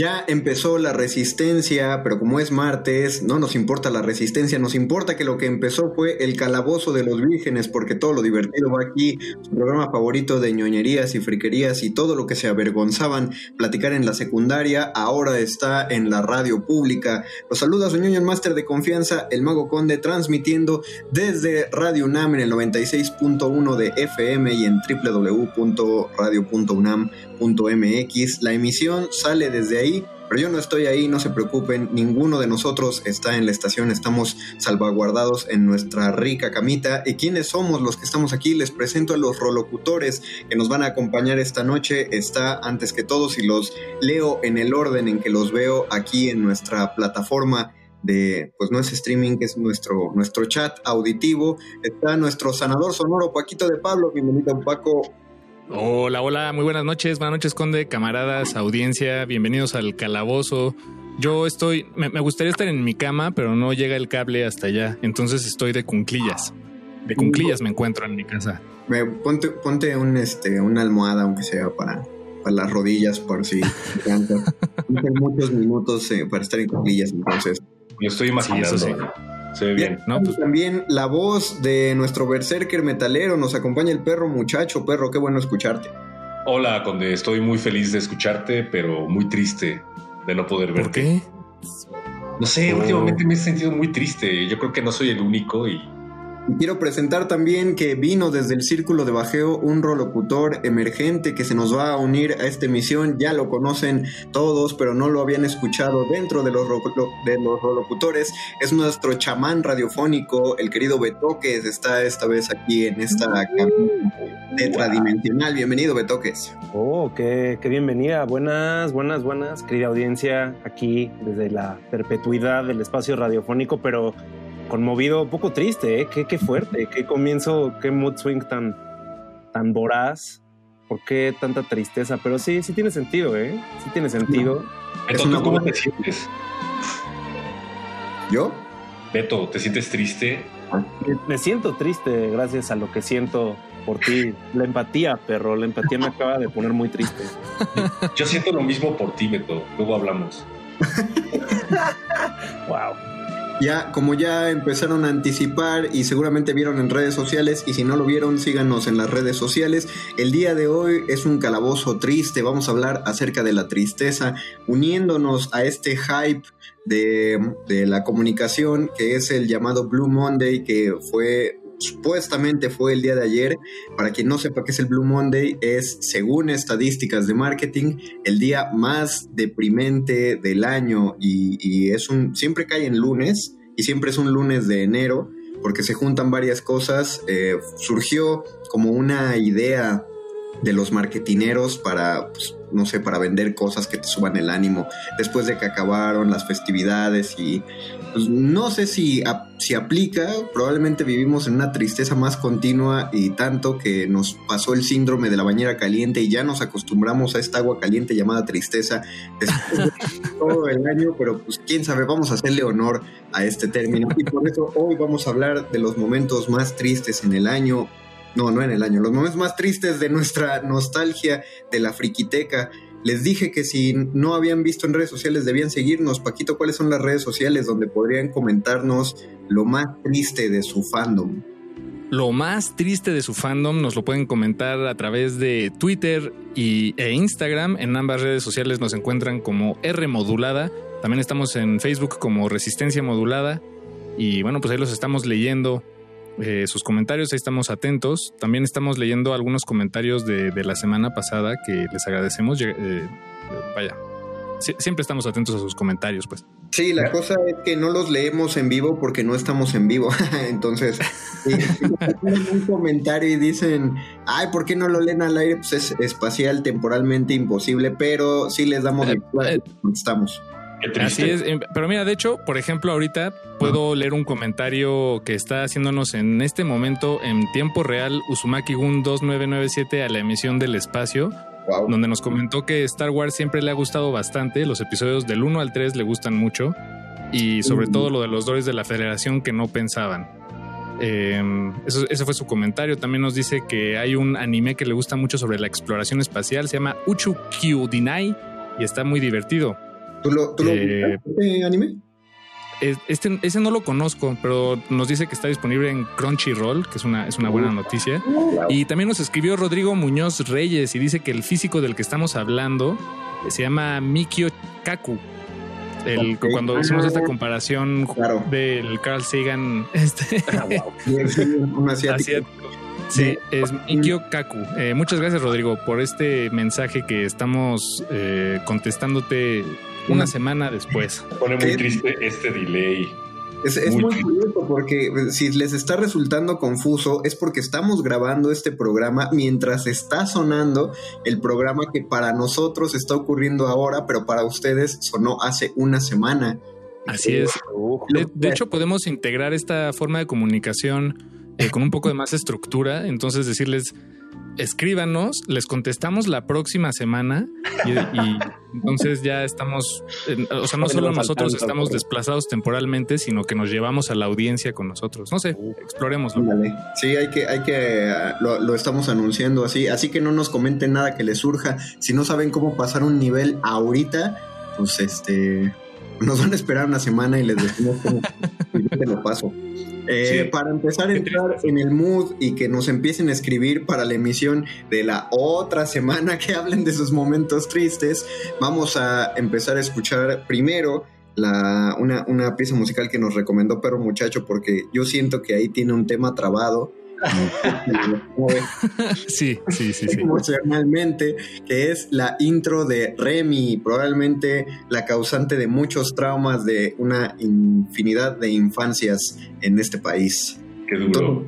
Ya empezó la resistencia, pero como es martes, no nos importa la resistencia, nos importa que lo que empezó fue el calabozo de los vírgenes, porque todo lo divertido va aquí, su programa favorito de ñoñerías y friquerías y todo lo que se avergonzaban platicar en la secundaria, ahora está en la radio pública. Los saluda su ñoño máster de confianza, el Mago Conde, transmitiendo desde Radio UNAM en el 96.1 de FM y en www.radio.unam.mx. La emisión sale desde ahí, pero yo no estoy ahí, no se preocupen, ninguno de nosotros está en la estación, estamos salvaguardados en nuestra rica camita. ¿Y quiénes somos los que estamos aquí? Les presento a los rolocutores que nos van a acompañar esta noche. Está antes que todos y los leo en el orden en que los veo aquí en nuestra plataforma de, pues no es streaming, es nuestro, nuestro chat auditivo. Está nuestro sanador sonoro, Paquito de Pablo. Bienvenido, Paco. Hola, hola, muy buenas noches, buenas noches, Conde, camaradas, audiencia, bienvenidos al calabozo. Yo estoy, me, me gustaría estar en mi cama, pero no llega el cable hasta allá, entonces estoy de cunclillas. De cunclillas me encuentro en mi casa. Me- Ponte, ponte un, este, una almohada, aunque sea para, para las rodillas, por si muchos minutos eh, para estar en cuclillas, entonces. Lo estoy imaginando. Sí, eso Se ve bien. No, pues También la voz de nuestro berserker metalero nos acompaña el perro muchacho. Perro, qué bueno escucharte. Hola, Conde. Estoy muy feliz de escucharte, pero muy triste de no poder verte. ¿por qué? No sé, Oh. últimamente me he sentido muy triste. Yo creo que no soy el único y Y quiero presentar también que vino desde el círculo de bajeo un rolocutor emergente que se nos va a unir a esta emisión. Ya lo conocen todos, pero no lo habían escuchado dentro de los, de los rolocutores. Es nuestro chamán radiofónico, el querido Betoques. Está esta vez aquí en esta cabina tetradimensional. Bienvenido, Betoques. Oh, qué, qué bienvenida. Buenas, buenas, buenas, querida audiencia, aquí desde la perpetuidad del espacio radiofónico, pero conmovido, un poco triste, ¿eh? Qué, qué fuerte, qué comienzo, qué mood swing tan, tan voraz. ¿Por qué tanta tristeza? Pero sí, sí tiene sentido, ¿eh? Sí tiene sentido. Beto, una ¿tú cómo te sientes? ¿Yo? Beto, ¿te sientes triste? Me, me siento triste gracias a lo que siento por ti. La empatía, perro, la empatía me acaba de poner muy triste. Yo siento lo mismo por ti, Beto. Luego hablamos. Wow. Ya, como ya empezaron a anticipar y seguramente vieron en redes sociales, y si no lo vieron, síganos en las redes sociales. El día de hoy es un calabozo triste, vamos a hablar acerca de la tristeza, uniéndonos a este hype de, de la comunicación que es el llamado Blue Monday, que fue supuestamente fue el día de ayer. Para quien no sepa qué es el Blue Monday, es, según estadísticas de marketing, el día más deprimente del año y, y es un siempre cae en lunes y siempre es un lunes de enero porque se juntan varias cosas. Eh, surgió como una idea de los marketineros para, pues, no sé, para vender cosas que te suban el ánimo después de que acabaron las festividades y pues, no sé si, si aplica, probablemente vivimos en una tristeza más continua y tanto que nos pasó el síndrome de la bañera caliente y ya nos acostumbramos a esta agua caliente llamada tristeza todo el año, pero pues quién sabe, vamos a hacerle honor a este término y por eso hoy vamos a hablar de los momentos más tristes en el año, no, no en el año, los momentos más tristes de nuestra nostalgia de la friquiteca. Les dije que si no habían visto en redes sociales debían seguirnos. Paquito, ¿cuáles son las redes sociales donde podrían comentarnos lo más triste de su fandom? Lo más triste de su fandom nos lo pueden comentar a través de Twitter y, e Instagram. En ambas redes sociales nos encuentran como R Modulada. También estamos en Facebook como Resistencia Modulada. Y bueno, pues ahí los estamos leyendo eh, sus comentarios, ahí estamos atentos. También estamos leyendo algunos comentarios de, la semana pasada que les agradecemos. Eh, vaya, siempre estamos atentos a sus comentarios, pues. Sí, la cosa es que no los leemos en vivo porque no estamos en vivo. Entonces, si ponen un comentario y dicen, ay, ¿por qué no lo leen al aire? Pues es espacial, temporalmente imposible, pero sí les damos eh, eh estamos. Así es, em, pero mira, de hecho, por ejemplo, ahorita puedo leer un comentario que está haciéndonos en este momento en tiempo real Uzumaki Gun 2997 a la emisión del espacio, donde nos comentó que Star Wars siempre le ha gustado bastante, los episodios del 1 al 3 le gustan mucho, y sobre todo lo de los droids de la Federación que no pensaban. Em, eso, ese fue su comentario. También nos dice que hay un anime que le gusta mucho sobre la exploración espacial, se llama Uchu Kyudinai y está muy divertido. ¿Tú lo, tú eh, este anime? Este, ese no lo conozco, pero nos dice que está disponible en Crunchyroll, que es una, es una buena noticia. Y también nos escribió Rodrigo Muñoz Reyes y dice que el físico del que estamos hablando se llama Mikio Kaku. El, Cuando hicimos esta comparación del Carl Sagan, este, ah, un asiático. Sí, es Mikio Kaku. Eh, muchas gracias, Rodrigo, por este mensaje que estamos eh, contestándote una semana después. Pone muy triste este delay. Es, muy, curioso porque eh, si les está resultando confuso es porque estamos grabando este programa mientras está sonando el programa que para nosotros está ocurriendo ahora, pero para ustedes sonó hace una semana. Así es. De, hecho, podemos integrar esta forma de comunicación eh, con un poco de más estructura. Entonces decirles, escríbanos, les contestamos la próxima semana y, entonces ya estamos, o sea, no solo nosotros estamos desplazados temporalmente, sino que nos llevamos a la audiencia con nosotros. No sé, exploremoslo. Sí, hay que, hay que, lo, estamos anunciando así, así que no nos comenten nada que les surja. Si no saben cómo pasar un nivel ahorita, pues este, nos van a esperar una semana y les decimos cómo te lo paso. Eh, para empezar a entrar en el mood y que nos empiecen a escribir para la emisión de la otra semana que hablen de sus momentos tristes, vamos a empezar a escuchar primero la, una, una pieza musical que nos recomendó Perro Muchacho porque yo siento que ahí tiene un tema trabado sí, sí, sí, sí. Emocionalmente, que es la intro de Remy, probablemente la causante de muchos traumas de una infinidad de infancias en este país. Qué duro.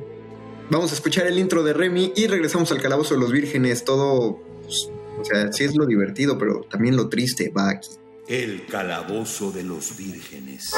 vamos a escuchar el intro de Remy y regresamos al Calabozo de los Vírgenes. Todo, pues, o sea, sí es lo divertido, pero también lo triste va aquí. El Calabozo de los Vírgenes.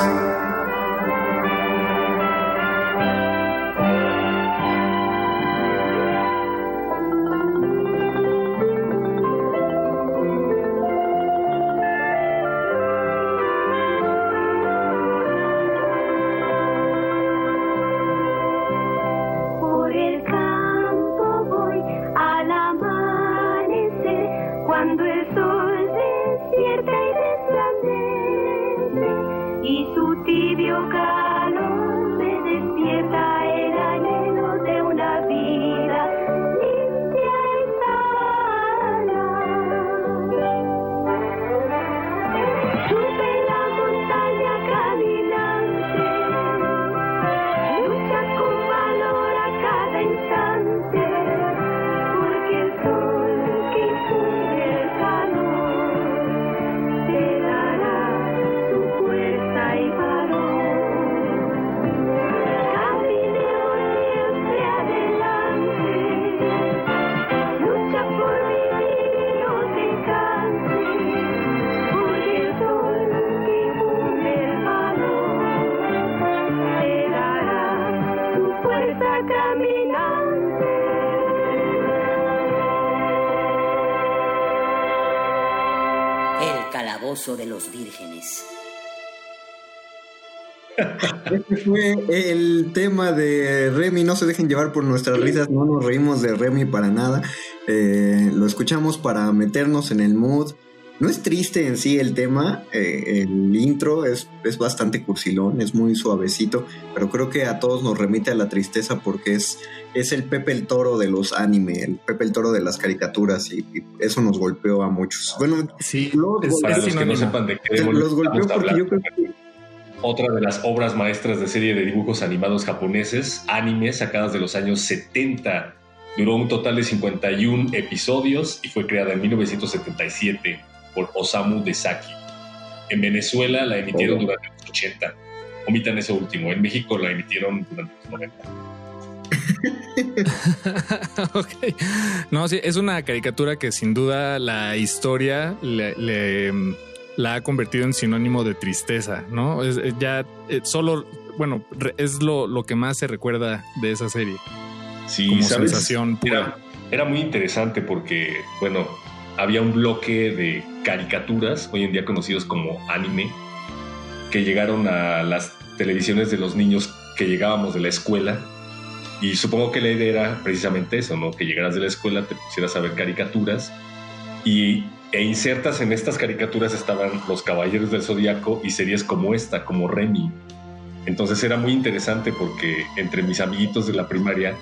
De los vírgenes. Este fue el tema de Remy. No se dejen llevar por nuestras risas. No nos reímos de Remy para nada. Eh, lo escuchamos para meternos en el mood. No es triste en sí el tema. eh, el intro es, es bastante cursilón, es muy suavecito. Pero creo que a todos nos remite a la tristeza porque es, es el Pepe el Toro de los anime, el Pepe el Toro de las caricaturas. Y, y eso nos golpeó a muchos. Bueno, Sí, los, Para los que no sinónimo. sepan de qué los demonios golpeó porque yo creo que otra de las obras maestras de serie de dibujos animados japoneses, anime, sacadas de los años 70. Duró un total de 51 episodios y fue creada en 1977 por Osamu Dezaki. En Venezuela la emitieron durante los 80. Omitan eso último. En México la emitieron durante los 90. ok. No, sí, es una caricatura que sin duda la historia le, le, mm, la ha convertido en sinónimo de tristeza, ¿no? Es, es ya eh, solo, bueno, es lo, lo que más se recuerda de esa serie Sí, como ¿sabes? sensación pura. Era, era muy interesante porque, bueno, había un bloque de caricaturas, hoy en día conocidos como anime, que llegaron a las televisiones de los niños que llegábamos de la escuela. Y supongo que la idea era precisamente eso, ¿no? Que llegaras de la escuela, te pusieras a ver caricaturas y, e insertas en estas caricaturas estaban los Caballeros del Zodiaco y series como esta, como Remy. Entonces era muy interesante porque entre mis amiguitos de la primaria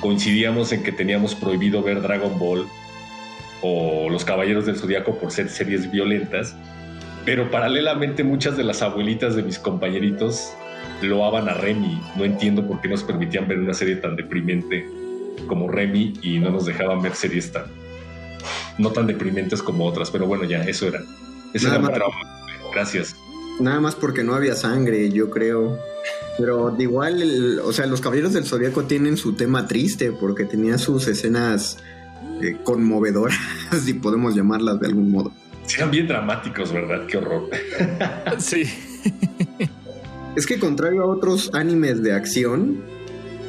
coincidíamos en que teníamos prohibido ver Dragon Ball o Los Caballeros del Zodiaco por ser series violentas, pero paralelamente muchas de las abuelitas de mis compañeritos loaban a Remy. No entiendo por qué nos permitían ver una serie tan deprimente como Remy y no nos dejaban ver series tan no tan deprimentes como otras, pero bueno, ya eso era. Ese era mi trauma. Gracias. Nada más porque no había sangre, yo creo. Pero de igual, el- o sea, los Caballeros del Zodíaco tienen su tema triste porque tenía sus escenas eh, conmovedoras, si podemos llamarlas de algún modo. Sí, eran bien dramáticos, ¿verdad? Qué horror. Sí. Es que contrario a otros animes de acción,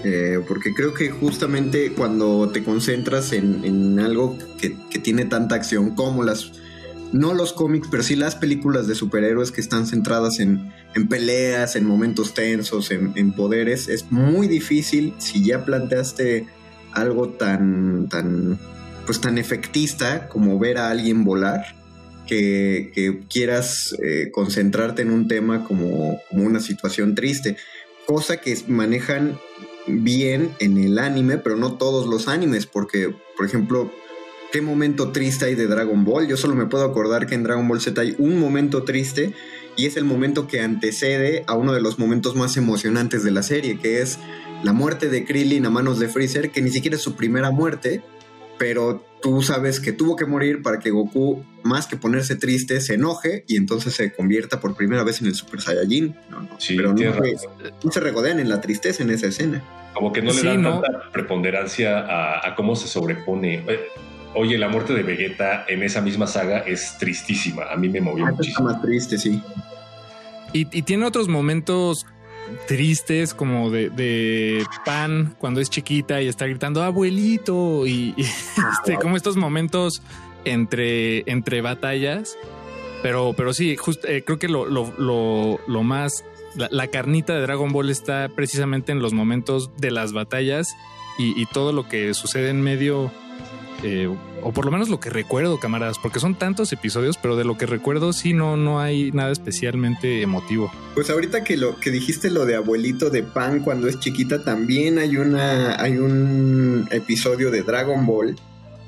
eh, porque creo que justamente cuando te concentras en, en algo que, que tiene tanta acción como las, no los cómics, pero sí las películas de superhéroes que están centradas en, en peleas, en momentos tensos, en, en poderes, es muy difícil si ya planteaste algo tan, tan, pues tan efectista como ver a alguien volar que, que quieras eh, concentrarte en un tema como, como una situación triste. Cosa que manejan bien en el anime, pero no todos los animes, porque, por ejemplo, ¿qué momento triste hay de Dragon Ball? Yo solo me puedo acordar que en Dragon Ball Z hay un momento triste y es el momento que antecede a uno de los momentos más emocionantes de la serie, que es la muerte de Krillin a manos de Freezer, que ni siquiera es su primera muerte, pero tú sabes que tuvo que morir para que Goku, más que ponerse triste, se enoje y entonces se convierta por primera vez en el Super Saiyajin. No, no, Sí, pero no, se- razón. no se regodean en la tristeza en esa escena. Como que no le Sí, dan ¿no? tanta preponderancia a, a cómo se sobrepone. Eh, Oye, la muerte de Vegeta en esa misma saga es tristísima. A mí me movió Ah, muchísimo. más triste, sí. Y, y tiene otros momentos tristes como de, de Pan cuando es chiquita y está gritando abuelito y, y, este, como estos momentos entre, entre batallas. Pero, pero sí, just- eh, creo que lo, lo, lo, lo más, la, la carnita de Dragon Ball está precisamente en los momentos de las batallas y, y todo lo que sucede en medio, eh, o por lo menos lo que recuerdo, camaradas, porque son tantos episodios, pero de lo que recuerdo sí no, no hay nada especialmente emotivo. Pues ahorita que lo que dijiste lo de abuelito de Pan cuando es chiquita, también hay una hay un episodio de Dragon Ball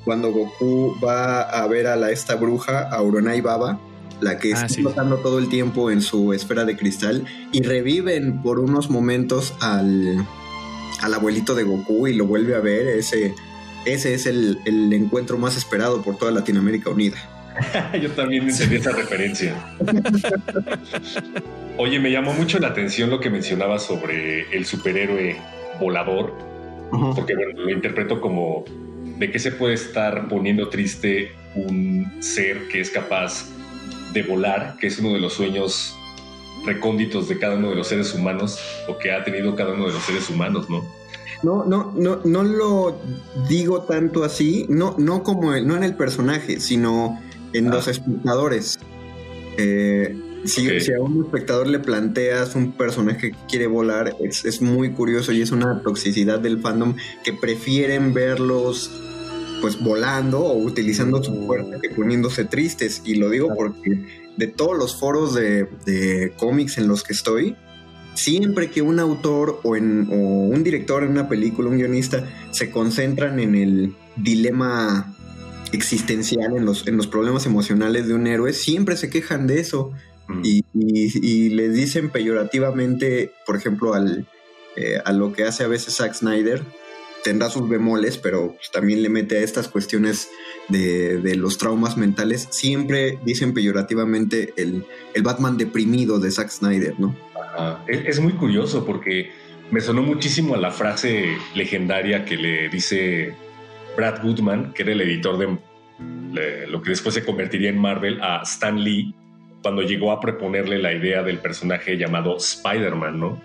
cuando Goku va a ver a la esta bruja, a Uronai Baba, la que Ah, está sí. flotando todo el tiempo en su esfera de cristal y reviven por unos momentos al al abuelito de Goku y lo vuelve a ver, ese ese es el, el encuentro más esperado por toda Latinoamérica Unida. Yo también entendí esa referencia. Oye, me llamó mucho la atención lo que mencionabas sobre el superhéroe volador, porque bueno, lo interpreto como de qué se puede estar poniendo triste un ser que es capaz de volar, que es uno de los sueños recónditos de cada uno de los seres humanos o que ha tenido cada uno de los seres humanos, ¿no? No, no, no, no lo digo tanto así, no, no como el- no en el personaje, sino en Ah. los espectadores. Eh, si a un espectador le planteas un personaje que quiere volar, es, es muy curioso y es una toxicidad del fandom que prefieren verlos pues volando o utilizando su fuerza que poniéndose tristes. Y lo digo porque de todos los foros de, de cómics en los que estoy, siempre que un autor o, en, o un director en una película, un guionista, se concentran en el dilema existencial, en los, en los problemas emocionales de un héroe, siempre se quejan de eso Mm. y, y, y le dicen peyorativamente, por ejemplo, al, eh, a lo que hace a veces Zack Snyder, tendrá sus bemoles, pero pues, también le mete a estas cuestiones de, de los traumas mentales, siempre dicen peyorativamente el, el Batman deprimido de Zack Snyder, ¿no? Ah, es, muy curioso porque me sonó muchísimo a la frase legendaria que le dice Brad Goodman, que era el editor de lo que después se convertiría en Marvel, a Stan Lee, cuando llegó a proponerle la idea del personaje llamado Spider-Man, ¿no?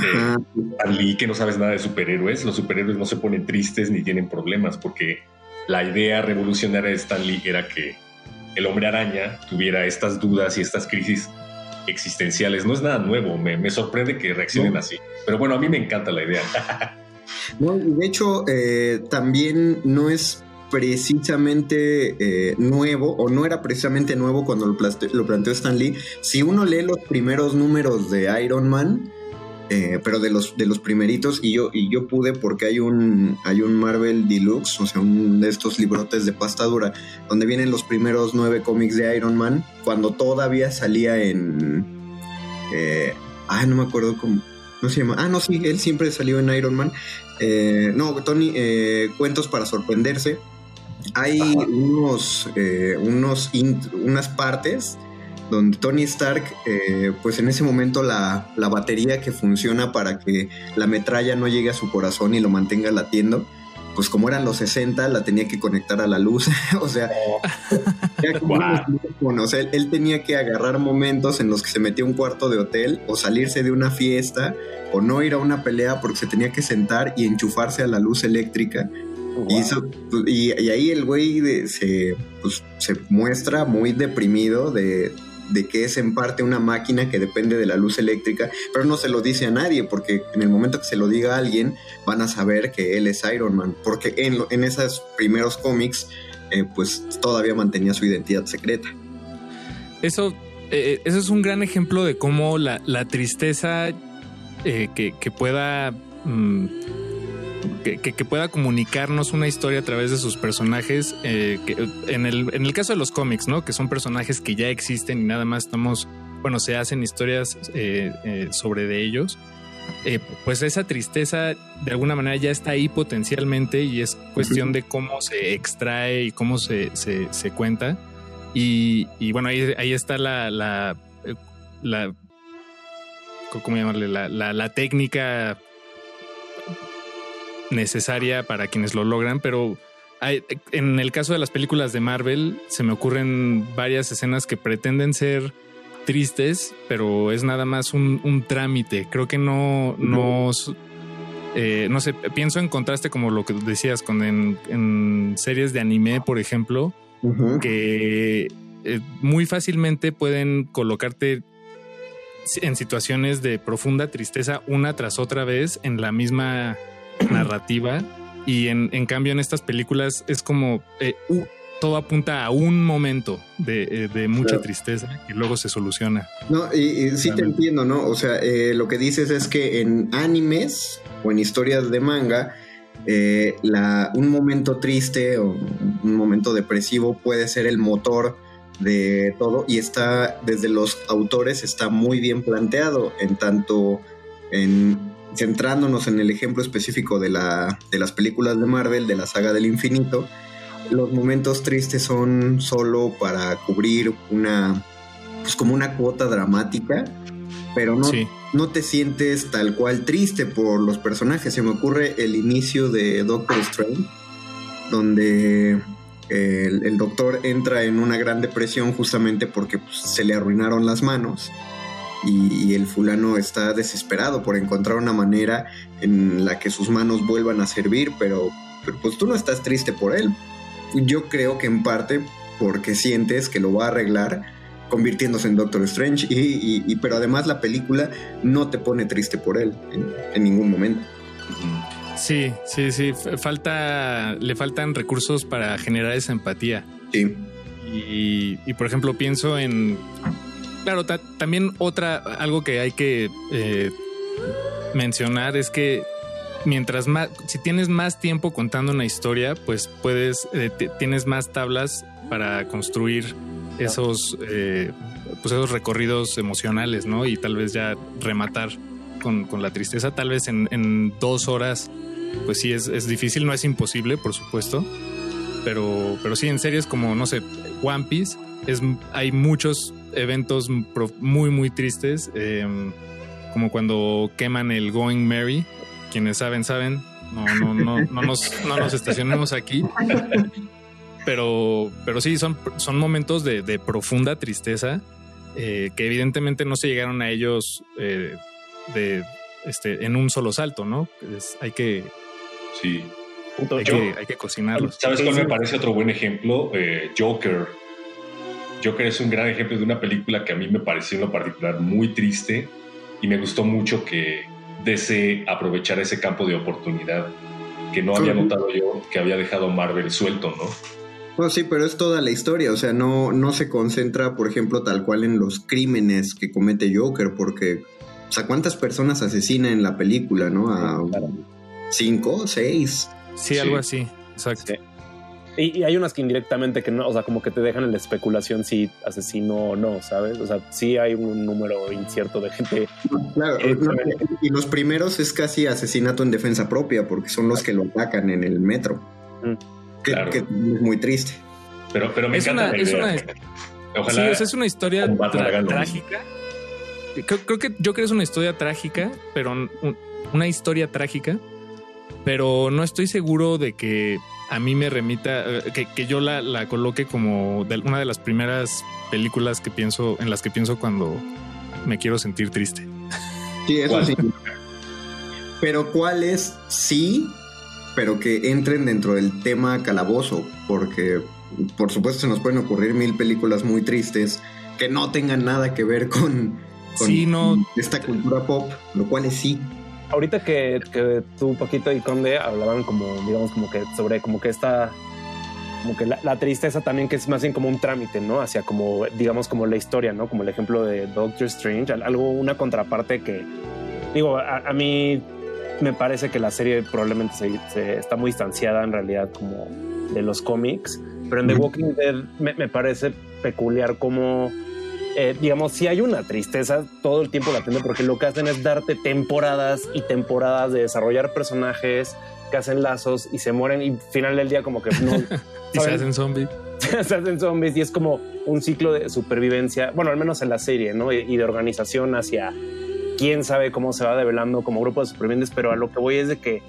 Stan Lee, que no sabes nada de superhéroes, los superhéroes no se ponen tristes ni tienen problemas, porque la idea revolucionaria de Stan Lee era que el hombre araña tuviera estas dudas y estas crisis existenciales. No es nada nuevo, me, me sorprende que reaccionen No. así. Pero bueno, a mí me encanta la idea. No, de hecho, eh, también no es precisamente eh, nuevo, o no era precisamente nuevo cuando lo, lo planteó Stan Lee. Si uno lee los primeros números de Iron Man, eh, pero de los, de los primeritos, y yo, y yo pude porque hay un, hay un Marvel Deluxe, o sea, un de estos librotes de pasta dura, donde vienen los primeros nueve cómics de Iron Man, cuando todavía salía en... Eh, ay, no me acuerdo cómo... No se llama. Ah, no, sí, él siempre salió en Iron Man. Eh, no, Tony, eh, cuentos para sorprenderse. Hay unos, eh, unos unas partes donde Tony Stark, eh, pues en ese momento la, la batería que funciona para que la metralla no llegue a su corazón y lo mantenga latiendo, pues como eran los 60, la tenía que conectar a la luz. o sea, smartphone. O sea, él, él tenía que agarrar momentos en los que se metía a un cuarto de hotel o salirse de una fiesta o no ir a una pelea porque se tenía que sentar y enchufarse a la luz eléctrica. Y, eso, pues, y, y ahí el güey de- se, pues, se muestra muy deprimido de, de que es en parte una máquina que depende de la luz eléctrica, pero no se lo dice a nadie porque en el momento que se lo diga a alguien van a saber que él es Iron Man, porque en, en esos primeros cómics eh, pues todavía mantenía su identidad secreta. Eso, eh, eso es un gran ejemplo de cómo la, la tristeza eh, que, que pueda. mm, que, que- que pueda comunicarnos una historia a través de sus personajes. eh, que, en, el, en el caso de los cómics, ¿no? Que son personajes que ya existen y nada más estamos. Bueno, se hacen historias eh, eh, sobre de ellos. pues esa tristeza de alguna manera ya está ahí potencialmente y es cuestión de cómo se extrae y cómo se, se, se cuenta. Y, y bueno, ahí, ahí está la, la, la ¿cómo llamarle? La, la, la técnica necesaria para quienes lo logran, pero hay- en el caso de las películas de Marvel se me ocurren varias escenas que pretenden ser tristes, pero es nada más un, un trámite. Creo que no, no, eh, no sé, pienso en contraste como lo que decías con en, en series de anime, por ejemplo, que eh, muy fácilmente pueden colocarte en situaciones de profunda tristeza una tras otra vez en la misma narrativa y en, en cambio en estas películas es como eh, uh, todo apunta a un momento de, eh, de mucha Claro. tristeza y luego se soluciona. No, y, y sí te entiendo, ¿no? O sea, eh, lo que dices es que en animes o en historias de manga, eh, la, un momento triste o un momento depresivo puede ser el motor de todo y está, desde los autores, está muy bien planteado, en tanto en centrándonos en el ejemplo específico de, la, de las películas de Marvel, de la saga del infinito, los momentos tristes son solo para cubrir una, pues como una cuota dramática, pero no, Sí. no te sientes tal cual triste por los personajes. Se me ocurre el inicio de Doctor Strange, donde el, el doctor entra en una gran depresión justamente porque pues, se le arruinaron las manos. Y, y el fulano está desesperado por encontrar una manera en la que sus manos vuelvan a servir, pero, pero pues tú no estás triste por él. Yo creo que en parte porque sientes que lo va a arreglar convirtiéndose en Doctor Strange y, y- y- pero además la película no te pone triste por él en, en ningún momento. Sí, sí, sí. Falta, le faltan recursos para generar esa empatía. Sí. Y, y, por ejemplo, pienso en. Claro, ta- también otra, algo que hay que eh, mencionar es que mientras más, si tienes más tiempo contando una historia, pues puedes, eh, tienes más tablas para construir esos, eh, pues esos recorridos emocionales, ¿no? Y tal vez ya rematar con, con la tristeza. Tal vez en, en dos horas, pues sí es, es difícil, no es imposible, por supuesto. Pero, pero sí, en series como, no sé, One Piece, es, hay muchos eventos muy, muy tristes, eh, como cuando queman el Going Merry. Quienes saben, saben. No, no, no, no, nos, no nos estacionemos aquí. Pero, pero sí, son, son momentos de, de profunda tristeza eh, que evidentemente no se llegaron a ellos eh, de, este, en un solo salto, ¿no? Es- hay que, Sí. hay que, hay que cocinarlos. ¿Sabes cuál me parece otro buen ejemplo? Eh, Joker. Joker es un gran ejemplo de una película que a mí me pareció en lo particular muy triste y me gustó mucho que DC aprovechara ese campo de oportunidad que no había notado yo que había dejado Marvel suelto, ¿no? No, sí, pero es toda la historia, o sea, no, no se concentra, por ejemplo, tal cual en los crímenes que comete Joker, porque, o sea, ¿cuántas personas asesina en la película, no? A cinco, seis. Sí, Sí. algo así. Exacto. Sí. Y, y hay unas que indirectamente que no, o sea, como que te dejan en la especulación si asesino o no, ¿sabes? O sea, sí hay un número incierto de gente. Claro, Eh, no, y los primeros es casi asesinato en defensa propia, porque son los que lo atacan en el metro. Mm. Que, Claro. que es muy triste. Pero, pero me Es encanta una, la es una, Ojalá sí, o sea, es una historia tra- trágica. Creo, creo que yo creo que es una historia trágica, pero un- una historia trágica, pero no estoy seguro de que a mí me remita, eh, que, que yo la, la coloque como de una de las primeras películas que pienso, en las que pienso cuando me quiero sentir triste. Sí, eso ¿Cuál? sí. Pero cuáles sí, pero que entren dentro del tema calabozo, porque por supuesto se nos pueden ocurrir mil películas muy tristes que no tengan nada que ver con, con Sí, no. esta cultura pop, lo cual es sí. Ahorita que, que tú, Paquito y Conde hablaban como, digamos, como que sobre como que esta, como que la, la tristeza también que es más bien como un trámite, ¿no? Hacia como, digamos, como la historia, ¿no? Como el ejemplo de Doctor Strange, al- algo, una contraparte que, digo, a, a mí me parece que la serie probablemente se, se está muy distanciada en realidad como de los cómics, pero en The. Walking Dead me, me parece peculiar como, eh, digamos, si hay una tristeza todo el tiempo latente porque lo que hacen es darte temporadas y temporadas de desarrollar personajes que hacen lazos y se mueren y al final del día como que no Y se hacen zombies. se hacen zombies y es como un ciclo de supervivencia, bueno, al menos en la serie, ¿no? Y, y de organización hacia quién sabe cómo se va develando como grupo de supervivientes, pero a lo que voy es de que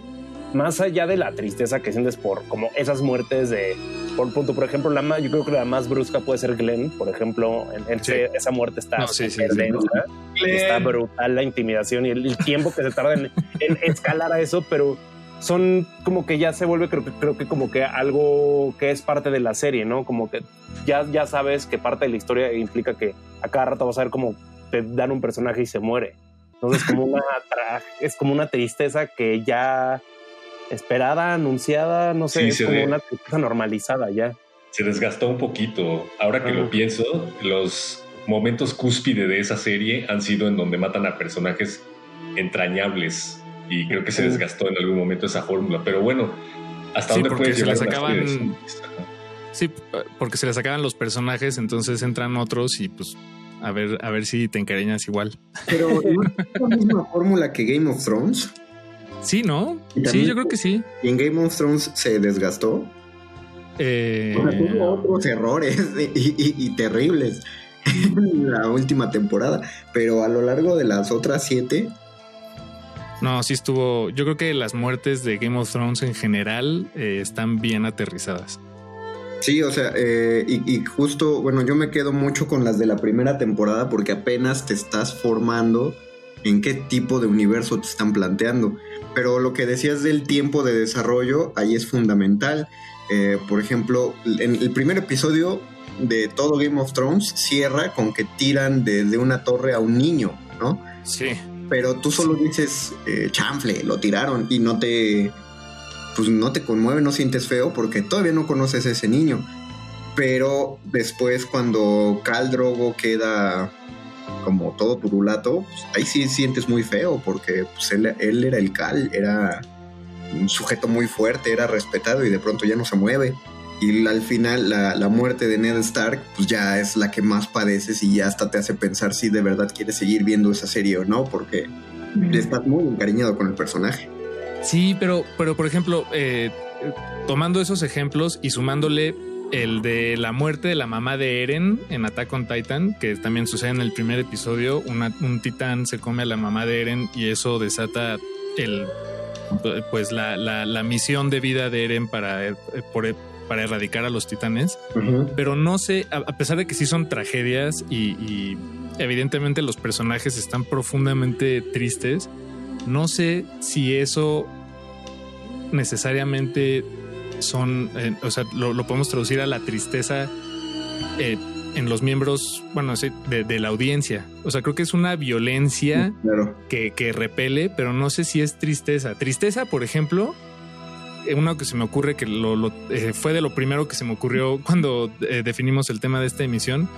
más allá de la tristeza que sientes por como esas muertes de por punto, por ejemplo, la más, yo creo que la más brusca puede ser Glenn, por ejemplo, en, en Sí. ese- esa muerte está No, sí, sí, súper sí. densa, está brutal la intimidación y el, el tiempo que se tarda en, en escalar a eso, pero son como que ya se vuelve, creo que, creo que como que algo que es parte de la serie, ¿no? Como que ya, ya sabes que parte de la historia implica que a cada rato vas a ver cómo te dan un personaje y se muere. Entonces como una es como una tristeza que ya esperada, anunciada, no sé, Sí, es como ve. una tristeza normalizada ya. se desgastó un poquito. Ahora que lo pienso, los momentos cúspide de esa serie han sido en donde matan a personajes entrañables y creo que se desgastó en algún momento esa fórmula. Pero bueno, hasta Sí, dónde puedes se llevar las acaban-. Sí, porque se les acaban los personajes, entonces entran otros y pues a ver, a ver si te encariñas igual. Pero ¿no es la misma fórmula que Game of Thrones. Sí, ¿no? Sí, yo creo que sí. Y en Game of Thrones se desgastó. Eh, O sea, tuvo otros errores y, y- y terribles en la última temporada. Pero a lo largo de las otras siete, no, sí estuvo. Yo creo que las muertes de Game of Thrones en general eh, están bien aterrizadas. Sí, o sea, eh, y, y justo, bueno, yo me quedo mucho con las de la primera temporada porque apenas te estás formando en qué tipo de universo te están planteando. Pero lo que decías del tiempo de desarrollo, ahí es fundamental. Eh, por ejemplo, en el primer episodio de todo Game of Thrones cierra con que tiran desde una torre a un niño, ¿no? Sí. Pero tú solo dices, eh, chanfle, lo tiraron y no te, pues no te conmueve, no sientes feo porque todavía no conoces a ese niño. Pero después cuando Khal Drogo queda como todo turulato, pues, ahí sí sientes muy feo porque pues, él, él era el Cal, era un sujeto muy fuerte, era respetado y de pronto ya no se mueve. Y al final la, la, muerte de Ned Stark pues ya es la que más padeces y ya hasta te hace pensar si de verdad quieres seguir viendo esa serie o no, porque estás muy encariñado con el personaje. Sí, pero, pero por ejemplo, eh, tomando esos ejemplos y sumándole el de la muerte de la mamá de Eren en Attack on Titan, que también sucede en el primer episodio, una, un titán se come a la mamá de Eren y eso desata el pues la, la, la misión de vida de Eren para, por, para erradicar a los titanes. Uh -huh. Pero no sé, a, a, pesar de que sí son tragedias y, y, evidentemente los personajes están profundamente tristes, no sé si eso necesariamente son, eh, o sea, lo, lo, podemos traducir a la tristeza eh, en los miembros, bueno, sí, de, de, la audiencia. O sea, creo que es una violencia claro. que, que repele, pero no sé si es tristeza. Tristeza, por ejemplo, uno que se me ocurre que lo, lo eh, fue de lo primero que se me ocurrió cuando eh, definimos el tema de esta emisión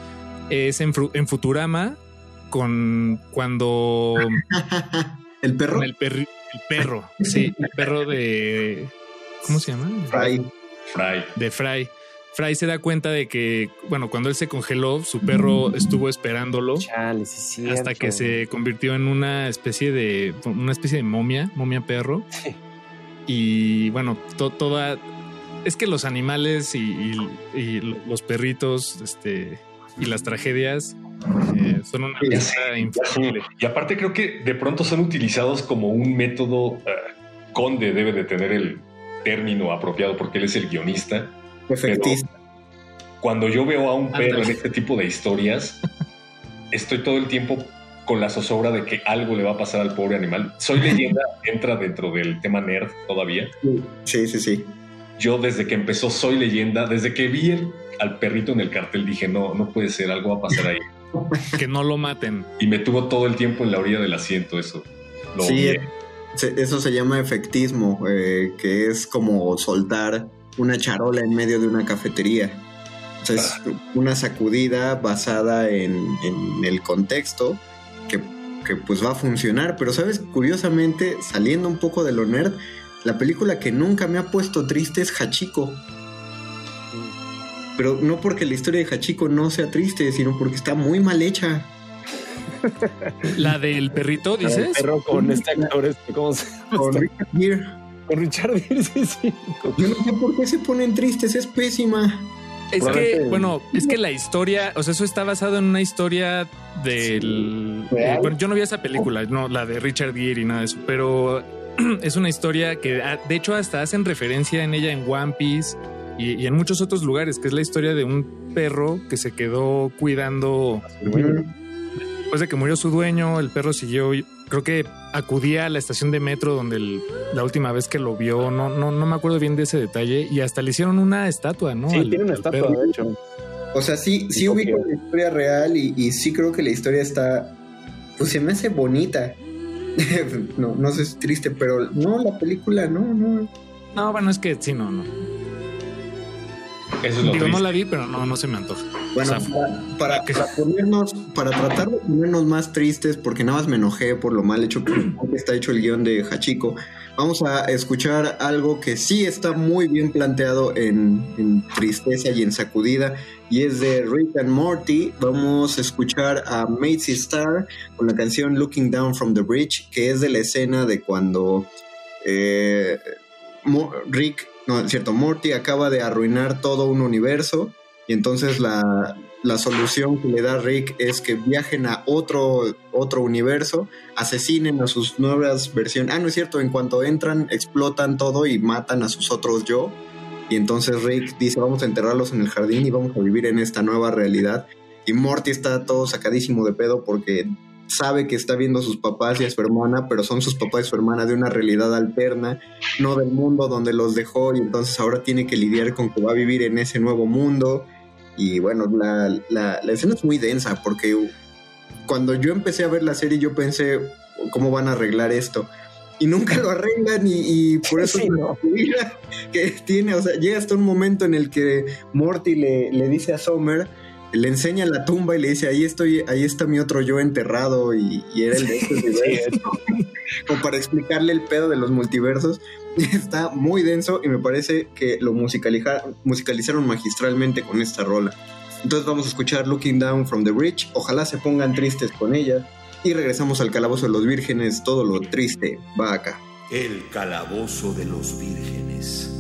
es en, en Futurama con cuando el perro el, perri, el, perro sí el perro de cómo se llama Fry. Fry. De Fry. Fry se da cuenta de que, bueno, cuando él se congeló, su perro estuvo esperándolo Chale, sí, hasta que se convirtió en una especie de una especie de momia, momia perro. Sí. Y bueno, to, toda... Es que los animales y, y, y, los perritos este, y las tragedias eh, son una pieza infalible. Y aparte creo que de pronto son utilizados como un método... Uh, Conde debe de tener el término apropiado porque él es el guionista. Efectista. Cuando yo veo a un perro en este tipo de historias, estoy todo el tiempo con la zozobra de que algo le va a pasar al pobre animal. Soy leyenda entra dentro del tema nerd todavía. Sí, sí, sí. Yo desde que empezó Soy leyenda, desde que vi el, al perrito en el cartel dije, no, no puede ser, algo va a pasar ahí. que no lo maten. Y me tuvo todo el tiempo en la orilla del asiento eso. Lo sí, eso se llama efectismo, eh, que es como soltar una charola en medio de una cafetería. O sea, es una sacudida basada en, en el contexto que, que, pues va a funcionar. Pero, ¿sabes? Curiosamente, saliendo un poco de lo nerd, la película que nunca me ha puesto triste es Hachiko. Pero no porque la historia de Hachiko no sea triste, sino porque está muy mal hecha. La del perrito, dices. El perro con este actor, este, ¿cómo se llama? Con Richard Gere. Con Richard Gere, sí, sí. Yo no sé por qué se ponen tristes, es pésima. Es que, bueno, es que la historia, o sea, eso está basado en una historia del. Sí. Eh, bueno, yo no vi esa película, no, la de Richard Gere y nada de eso, pero es una historia que, ah, de hecho, hasta hacen referencia en ella en One Piece y, y en muchos otros lugares, que es la historia de un perro que se quedó cuidando. Después de que murió su dueño, el perro siguió, creo que acudía a la estación de metro donde el, la última vez que lo vio, no, no, no me acuerdo bien de ese detalle, y hasta le hicieron una estatua, ¿no? Sí, al, tiene una estatua, perro. de hecho. O sea, sí, sí ubico la historia real y, y, sí creo que la historia está, pues se me hace bonita. no, no sé si es triste, pero no, la película, no, no. No, bueno, es que sí, no, no. Eso es lo Digo, triste. no la vi, pero no, no se me antoja. Bueno, o sea, para, para, para, ponernos, para tratar de ponernos más tristes, porque nada más me enojé por lo mal hecho que está hecho el guion de Hachiko, vamos a escuchar algo que sí está muy bien planteado en, en tristeza y en sacudida, y es de Rick and Morty. Vamos a escuchar a Macy Star con la canción Looking Down from the Bridge, que es de la escena de cuando eh, Rick no, es cierto, Morty acaba de arruinar todo un universo y entonces la, la, solución que le da Rick es que viajen a otro, otro universo, asesinen a sus nuevas versiones. Ah, no es cierto, en cuanto entran, explotan todo y matan a sus otros yo. Y entonces Rick dice, vamos a enterrarlos en el jardín y vamos a vivir en esta nueva realidad. Y Morty está todo sacadísimo de pedo porque sabe que está viendo a sus papás y a su hermana, pero son sus papás y su hermana de una realidad alterna, no del mundo donde los dejó, y entonces ahora tiene que lidiar con que va a vivir en ese nuevo mundo. Y bueno, la, la, la escena es muy densa porque cuando yo empecé a ver la serie yo pensé, ¿cómo van a arreglar esto? y nunca lo arreglan y, por eso que tiene, o sea, llega hasta un momento en el que Morty le, le dice a Summer, le enseña la tumba y le dice, ahí estoy, ahí está mi otro yo enterrado y, era el de este Como para explicarle el pedo de los multiversos. Está muy denso y me parece que lo musicalizaron magistralmente con esta rola. Entonces vamos a escuchar Looking Down from the Bridge. Ojalá se pongan tristes con ella. Y regresamos al calabozo de los vírgenes. Todo lo triste va acá. El calabozo de los vírgenes.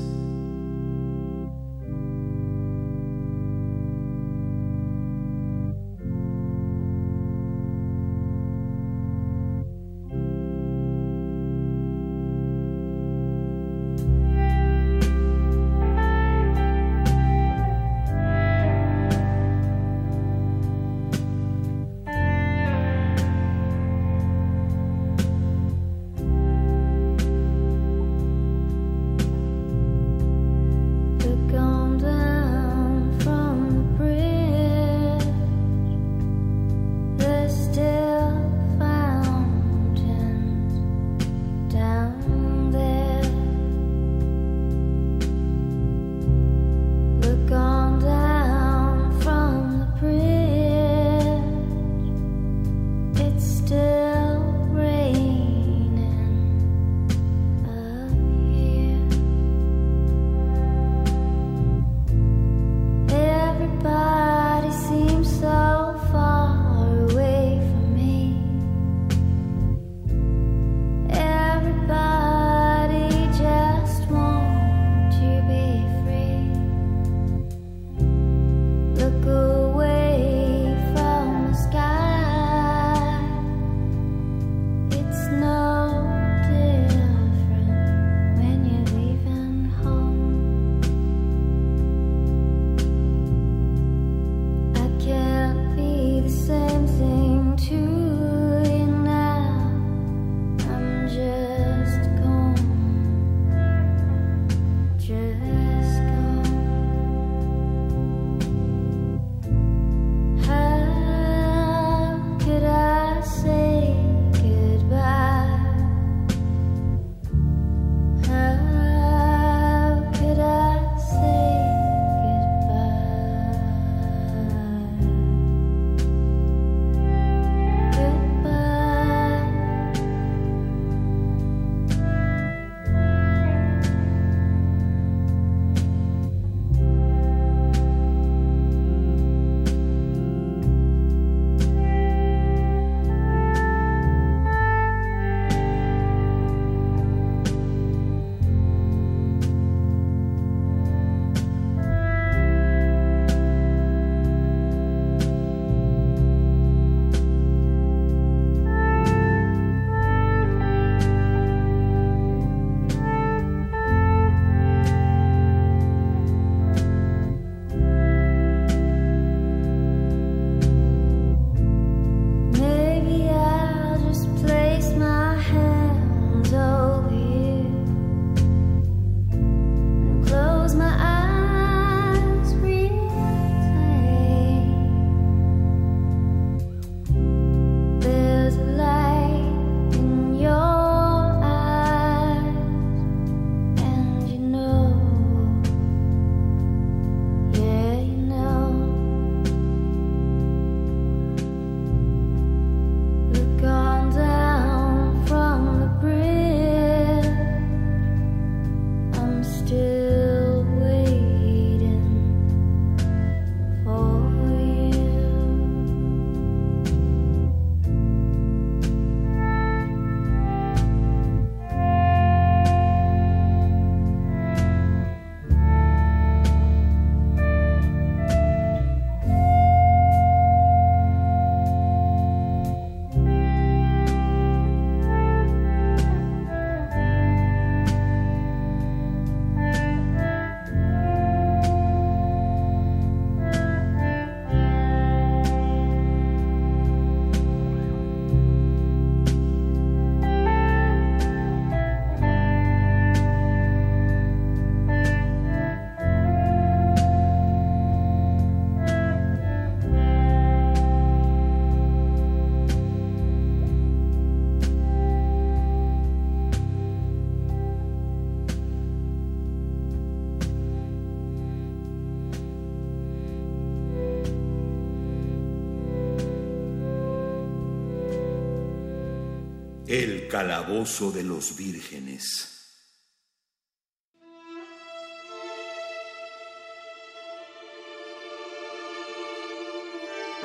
Calabozo de los vírgenes.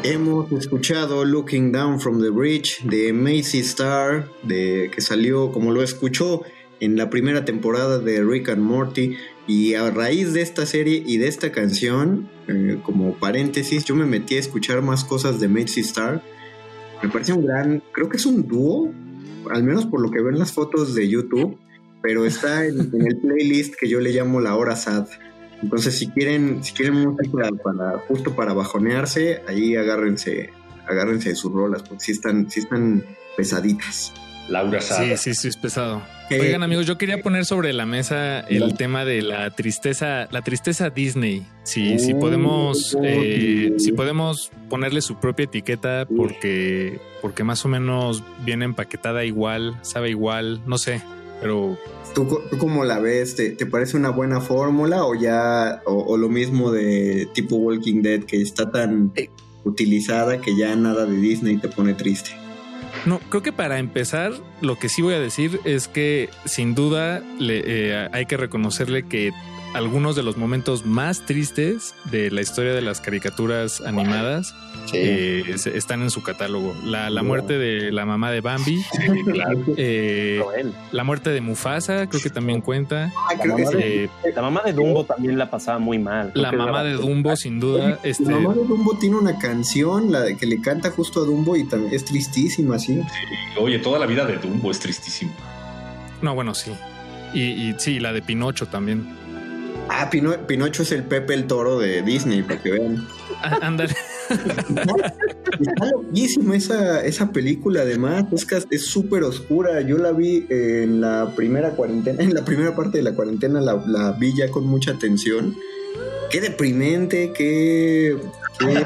Hemos escuchado Looking Down from the Bridge de Macy Star, de, que salió, como lo escuchó, en la primera temporada de Rick and Morty. Y a raíz de esta serie y de esta canción, eh, como paréntesis, yo me metí a escuchar más cosas de Macy Star. Me parece un gran, creo que es un dúo, al menos por lo que ven las fotos de YouTube, pero está en, el playlist que yo le llamo La Hora Sad. Entonces, si quieren, si quieren música para, justo para bajonearse, ahí agárrense, agárrense de sus rolas, porque sí están, sí están pesaditas. Laura Sada. Sí, sí, sí, es pesado. Eh, Oigan, amigos, yo quería poner sobre la mesa el tema de la tristeza, la tristeza Disney. Si, si Uh, podemos, eh, uh. si podemos ponerle su propia etiqueta, porque, porque más o menos viene empaquetada igual, sabe igual, no sé, pero ¿Tú, co- tú cómo la ves? ¿Te, te parece una buena fórmula o ya, o, o lo mismo de tipo Walking Dead, que está tan utilizada que ya nada de Disney te pone triste? No, creo que para empezar, lo que sí voy a decir es que sin duda le, eh, hay que reconocerle que algunos de los momentos más tristes de la historia de las caricaturas animadas eh, están en su catálogo. La, la muerte de la mamá de Bambi, Sí, claro. eh, la muerte de Mufasa, creo que también cuenta. Ah, La creo que mamá, sí. de, Eh, la mamá de Dumbo también la pasaba muy mal. Creo la mamá de Dumbo, sin duda. Este, La mamá de Dumbo tiene una canción la de que le canta justo a Dumbo y también es tristísima, sí. Oye, toda la vida de Dumbo es tristísimo. no, bueno, sí. Y, y sí, la de Pinocho también. Ah, Pino- Pinocho es el Pepe el Toro de Disney, para que vean. Ah, Ándale. Está loquísima esa, esa película, además. Es que es súper oscura. Yo la vi en la primera cuarentena, en la primera parte de la cuarentena, la, la vi ya con mucha atención. Qué deprimente, qué. qué.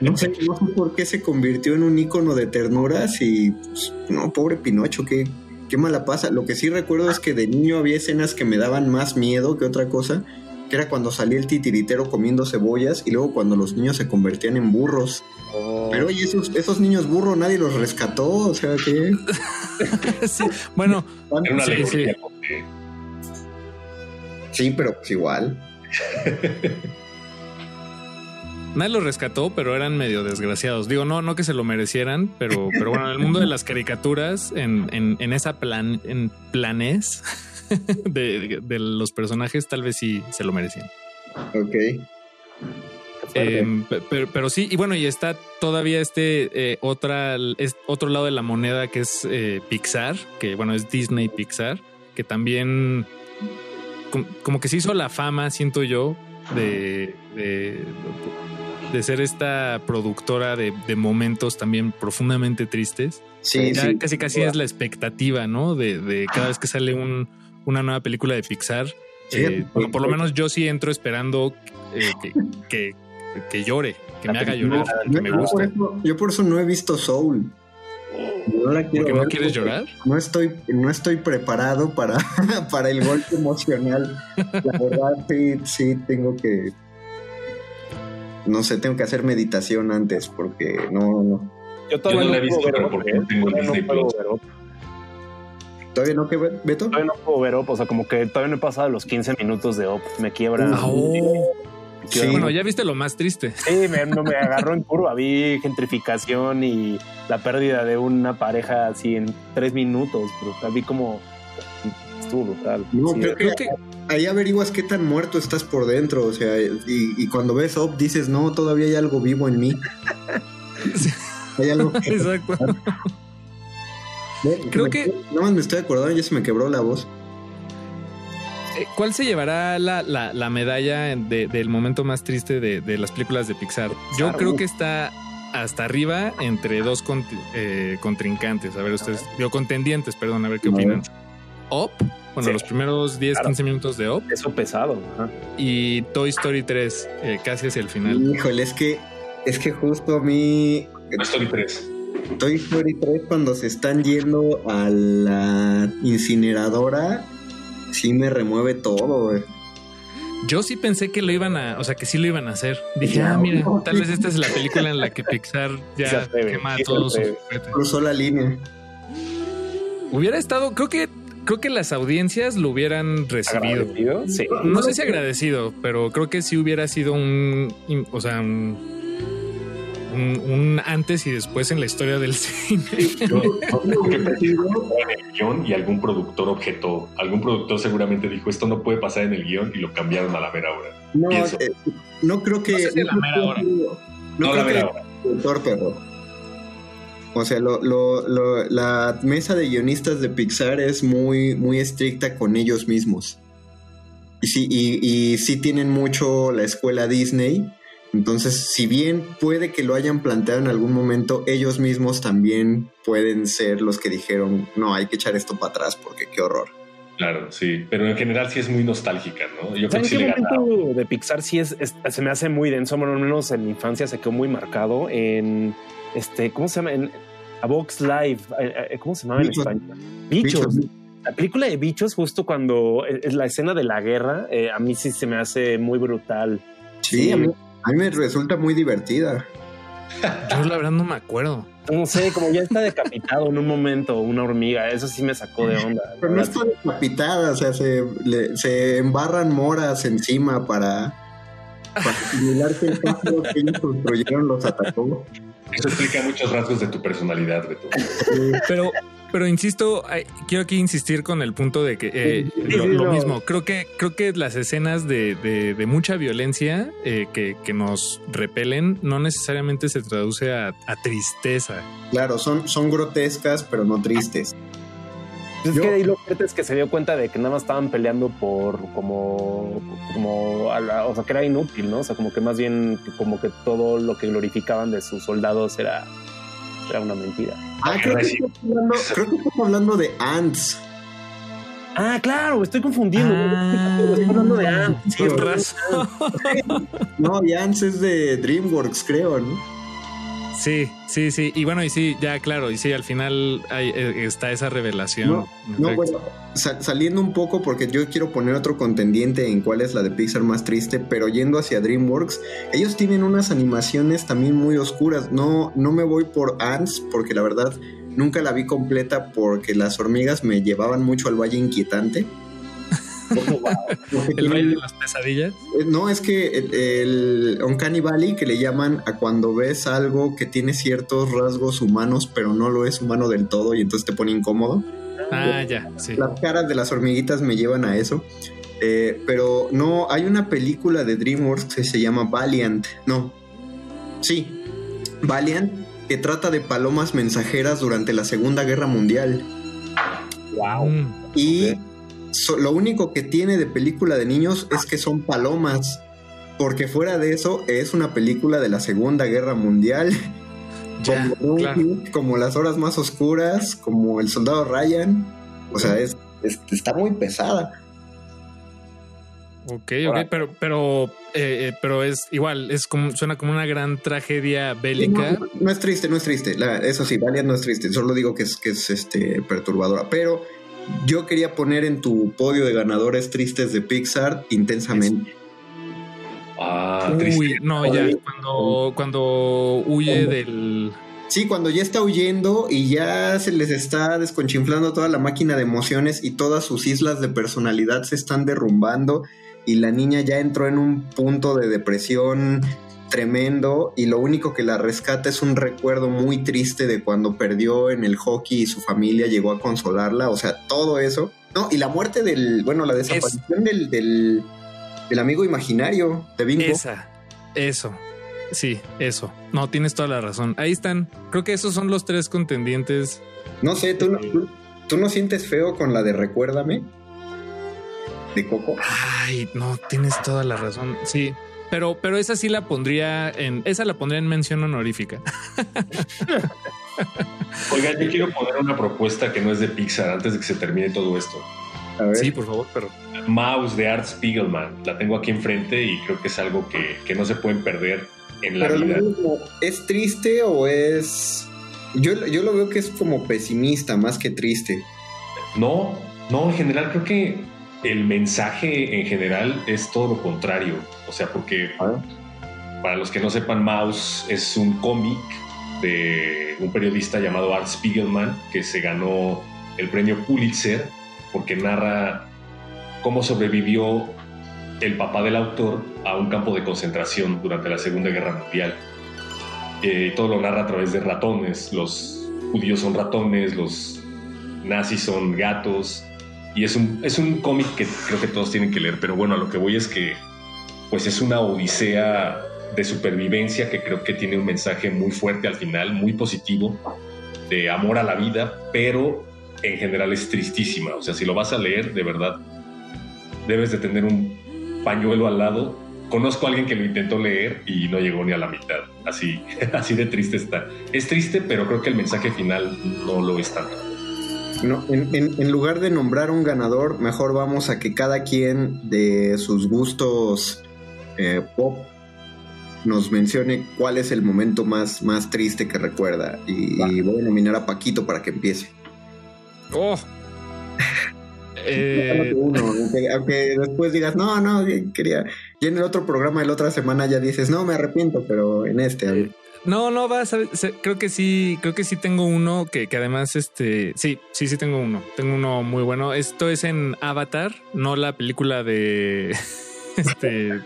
No sé, no sé por qué se convirtió en un icono de ternuras y, pues, no, pobre Pinocho, qué, qué mala pasa. Lo que sí recuerdo es que de niño había escenas que me daban más miedo que otra cosa, que era cuando salía el titiritero comiendo cebollas y luego cuando los niños se convertían en burros. Oh, Pero oye, esos, esos niños burros nadie los rescató, o sea que... Sí, Bueno, Era una Sí, sí. Sí, pero pues igual. Nadie los rescató, pero eran medio desgraciados. Digo, no, no que se lo merecieran, pero, pero bueno, en el mundo de las caricaturas, en, en, en esa plan, en planes de, de los personajes, tal vez sí se lo merecían. Ok. Eh, pe- pero, pero sí, y bueno, y está todavía este eh, otra, es otro lado de la moneda que es eh, Pixar, que bueno, es Disney Pixar, que también com- como que se hizo la fama, siento yo, de, de, de ser esta productora de, de momentos también profundamente tristes. Sí, Ya sí. casi casi es la expectativa, ¿no? De, de cada vez que sale un, una nueva película de Pixar. Sí. eh, bueno, por lo menos yo sí entro esperando eh, que, que, que llore, que me haga llorar, que me guste. yo por eso no he visto Soul. No la quiero ¿Porque no ver quieres llorar? No estoy, no estoy preparado para, para el golpe emocional. La verdad, sí, sí, tengo que. No sé, tengo que hacer meditación antes porque no, no. Yo Yo todavía no la he no, visto, pero Up, porque no tengo Todavía Disney no Plus. ¿Todavía no que ver, Beto? Todavía no puedo ver Up, o sea, como que todavía no he pasado los 15 minutos de Up. Me quiebra. Ah, oh. Me quiebra. Sí. Bueno, ya viste lo más triste. Sí, me, agarró en curva. Vi gentrificación y la pérdida de una pareja así en tres minutos. Pero vi como estuvo brutal. No, Sí, creo, creo que, ahí averiguas qué tan muerto estás por dentro, o sea, y, y cuando ves Up dices, no, todavía hay algo vivo en mí. hay algo que... Exacto. Creo Me- que- Nada más me estoy acordando, ya se me quebró la voz. Eh, ¿Cuál se llevará la, la, la medalla de- del momento más triste de, de las películas de Pixar? Yo creo uf. que está hasta arriba entre dos cont- eh, contrincantes. A ver, ustedes, digo, contendientes, perdón, a ver qué opinan. Up, bueno, Sí. los primeros 10, Claro. 15 minutos de Up Eso pesado. ajá. y Toy Story 3, eh, casi hacia el final. Híjole, es que, es que justo a mí Toy Story 3. Toy Story 3 cuando se están yendo a la incineradora, sí me remueve todo, güey. Yo sí pensé que lo iban a, o sea, que sí lo iban a hacer. Dije, Ya, ah, mira, no. tal vez esta es la película en la que Pixar ya atreve, quema a todos sus juguetes. Cruzó la línea. Hubiera estado, creo que creo que las audiencias lo hubieran recibido. ¿Agradecido? Sí. No sé si agradecido, pero creo que sí hubiera sido un, o sea, un, un- un antes y después en la historia del cine. Yo no preciso en el guion y algún productor objetó. Algún productor seguramente dijo esto no puede pasar en el guion y lo cambiaron a la mera hora. No, eh, no creo que. No sé si a la mera creo hora. que- No, No la creo que mera hora. productor, perro. O sea, lo, lo- lo- la mesa de guionistas de Pixar es muy, muy estricta con ellos mismos. Y sí, y, y sí tienen mucho la escuela Disney. Entonces, si bien puede que lo hayan planteado en algún momento, ellos mismos también pueden ser los que dijeron, no, hay que echar esto para atrás porque qué horror. Claro, sí. Pero en general sí es muy nostálgica, ¿no? Yo creo ¿Saben que sí le momento de Pixar sí es, es- se me hace muy denso? Bueno, al menos en mi infancia se quedó muy marcado en este, ¿cómo se llama? En A Box Live, eh, eh, ¿cómo se llama en español? Bichos. La película de Bichos, justo cuando es es la escena de la guerra, eh, a mí sí se me hace muy brutal. Sí, Sí. A, mí, a mí me resulta muy divertida. Yo la verdad no me acuerdo. No sé, como ya está decapitado en un momento una hormiga, eso sí me sacó de onda. Pero no está decapitada, o sea, se, le- se embarran moras encima para, para simular que el pájaro que ellos construyeron los atacó. Eso explica muchos rasgos de tu personalidad, Beto. Pero, pero insisto, ay, quiero aquí insistir con el punto de que eh, Sí, lo, sí, lo no. mismo. Creo que, creo que las escenas de, de- de mucha violencia eh, que, que nos repelen no necesariamente se traduce a, a tristeza. Claro, son, son grotescas, pero no tristes. Es Yo- que ahí lo fuerte es que se dio cuenta de que nada más estaban peleando por como, como a la- o sea, que era inútil, ¿no? O sea, como que más bien como que todo lo que glorificaban de sus soldados era, era una mentira. Ah, creo que, estamos hablando, creo que estamos hablando de Ants. Ah, claro, me estoy confundiendo. Ah. estoy hablando de Ant. Sí, Con estoy- razón. No, y Ants es de DreamWorks, creo, ¿no? Sí, sí, sí. Y bueno, y sí, ya claro, y sí, al final hay, eh, está esa revelación. No, No, bueno, sa- saliendo un poco porque yo quiero poner otro contendiente en cuál es la de Pixar más triste, pero yendo hacia DreamWorks, ellos tienen unas animaciones también muy oscuras. No, no me voy por Ants porque la verdad nunca la vi completa porque las hormigas me llevaban mucho al Valle Inquietante. El baile de las pesadillas. Eh, No, es que el, el Uncanny Valley que le llaman a cuando ves algo que tiene ciertos rasgos humanos, pero no lo es humano del todo y entonces te pone incómodo. Ah, ya, sí. Las caras de las hormiguitas me llevan a eso. Eh, pero no, hay una película de DreamWorks que se llama Valiant. No. Sí. Valiant, que trata de palomas mensajeras durante la Segunda Guerra Mundial. Wow. Y. so- lo único que tiene de película de niños es que son palomas. Porque fuera de eso, es una película de la Segunda Guerra Mundial. Como, claro. Dunkirk, como Las Horas Más Oscuras, como El Soldado Ryan. O sea, es, es- está muy pesada. Ok, ok, pero, pero, eh, eh, pero es igual, es como, suena como una gran tragedia bélica. No, no es triste, no es triste. La- eso sí, Valiant no es triste. Solo digo que es, que es este, perturbadora. Pero yo quería poner en tu podio de ganadores tristes de Pixar intensamente. Ah, triste. Uy, no, ya, cuando, cuando huye del... Sí, cuando ya está huyendo y ya se les está desconchinflando toda la máquina de emociones y todas sus islas de personalidad se están derrumbando y la niña ya entró en un punto de depresión tremendo y lo único que la rescata es un recuerdo muy triste de cuando perdió en el hockey y su familia llegó a consolarla, o sea, todo eso. No, y la muerte del, bueno, la desaparición del, del, del amigo imaginario de Bingo. Esa, eso, sí, eso. No, tienes toda la razón. Ahí están. Creo que esos son los tres contendientes. No sé, ¿tú no, tú, tú no sientes feo con la de Recuérdame? De Coco. Ay, no, tienes toda la razón. Sí, pero, pero esa sí la pondría en, esa la pondría en mención honorífica. Oigan, yo quiero poner una propuesta que no es de Pixar antes de que se termine todo esto. A ver. Sí, por favor, pero Mouse de Art Spiegelman. La tengo aquí enfrente y creo que es algo que, que no se pueden perder en la Pero vida. mismo, ¿es triste o es.? Yo, yo lo veo que es como pesimista más que triste. No, no, en general creo que el mensaje en general es todo lo contrario. O sea, porque para los que no sepan, Mouse es un cómic de un periodista llamado Art Spiegelman que se ganó el premio Pulitzer porque narra cómo sobrevivió el papá del autor a un campo de concentración durante la Segunda Guerra Mundial. Eh, todo lo narra a través de ratones. Los judíos son ratones, los nazis son gatos. Y es un, es un cómic que creo que todos tienen que leer. Pero bueno, a lo que voy es que pues es una odisea de supervivencia que creo que tiene un mensaje muy fuerte al final, muy positivo, de amor a la vida, pero en general es tristísima. O sea, si lo vas a leer, de verdad, debes de tener un pañuelo al lado. Conozco a alguien que lo intentó leer y no llegó ni a la mitad. Así, así de triste está. Es triste, pero creo que el mensaje final no lo es tanto. No, en, en, en, lugar de nombrar un ganador, mejor vamos a que cada quien de sus gustos eh, pop nos mencione cuál es el momento más, más triste que recuerda. Y, y voy a nominar a Paquito para que empiece. Oh. Eh... Uno, aunque, aunque, después digas, no, no, quería. Y en el otro programa de la otra semana ya dices, no, me arrepiento, pero en este. No, no, vas a ver, creo que sí, creo que sí tengo uno que, que, además, este, sí, sí, sí tengo uno. Tengo uno muy bueno. Esto es en Avatar, no la película de. este.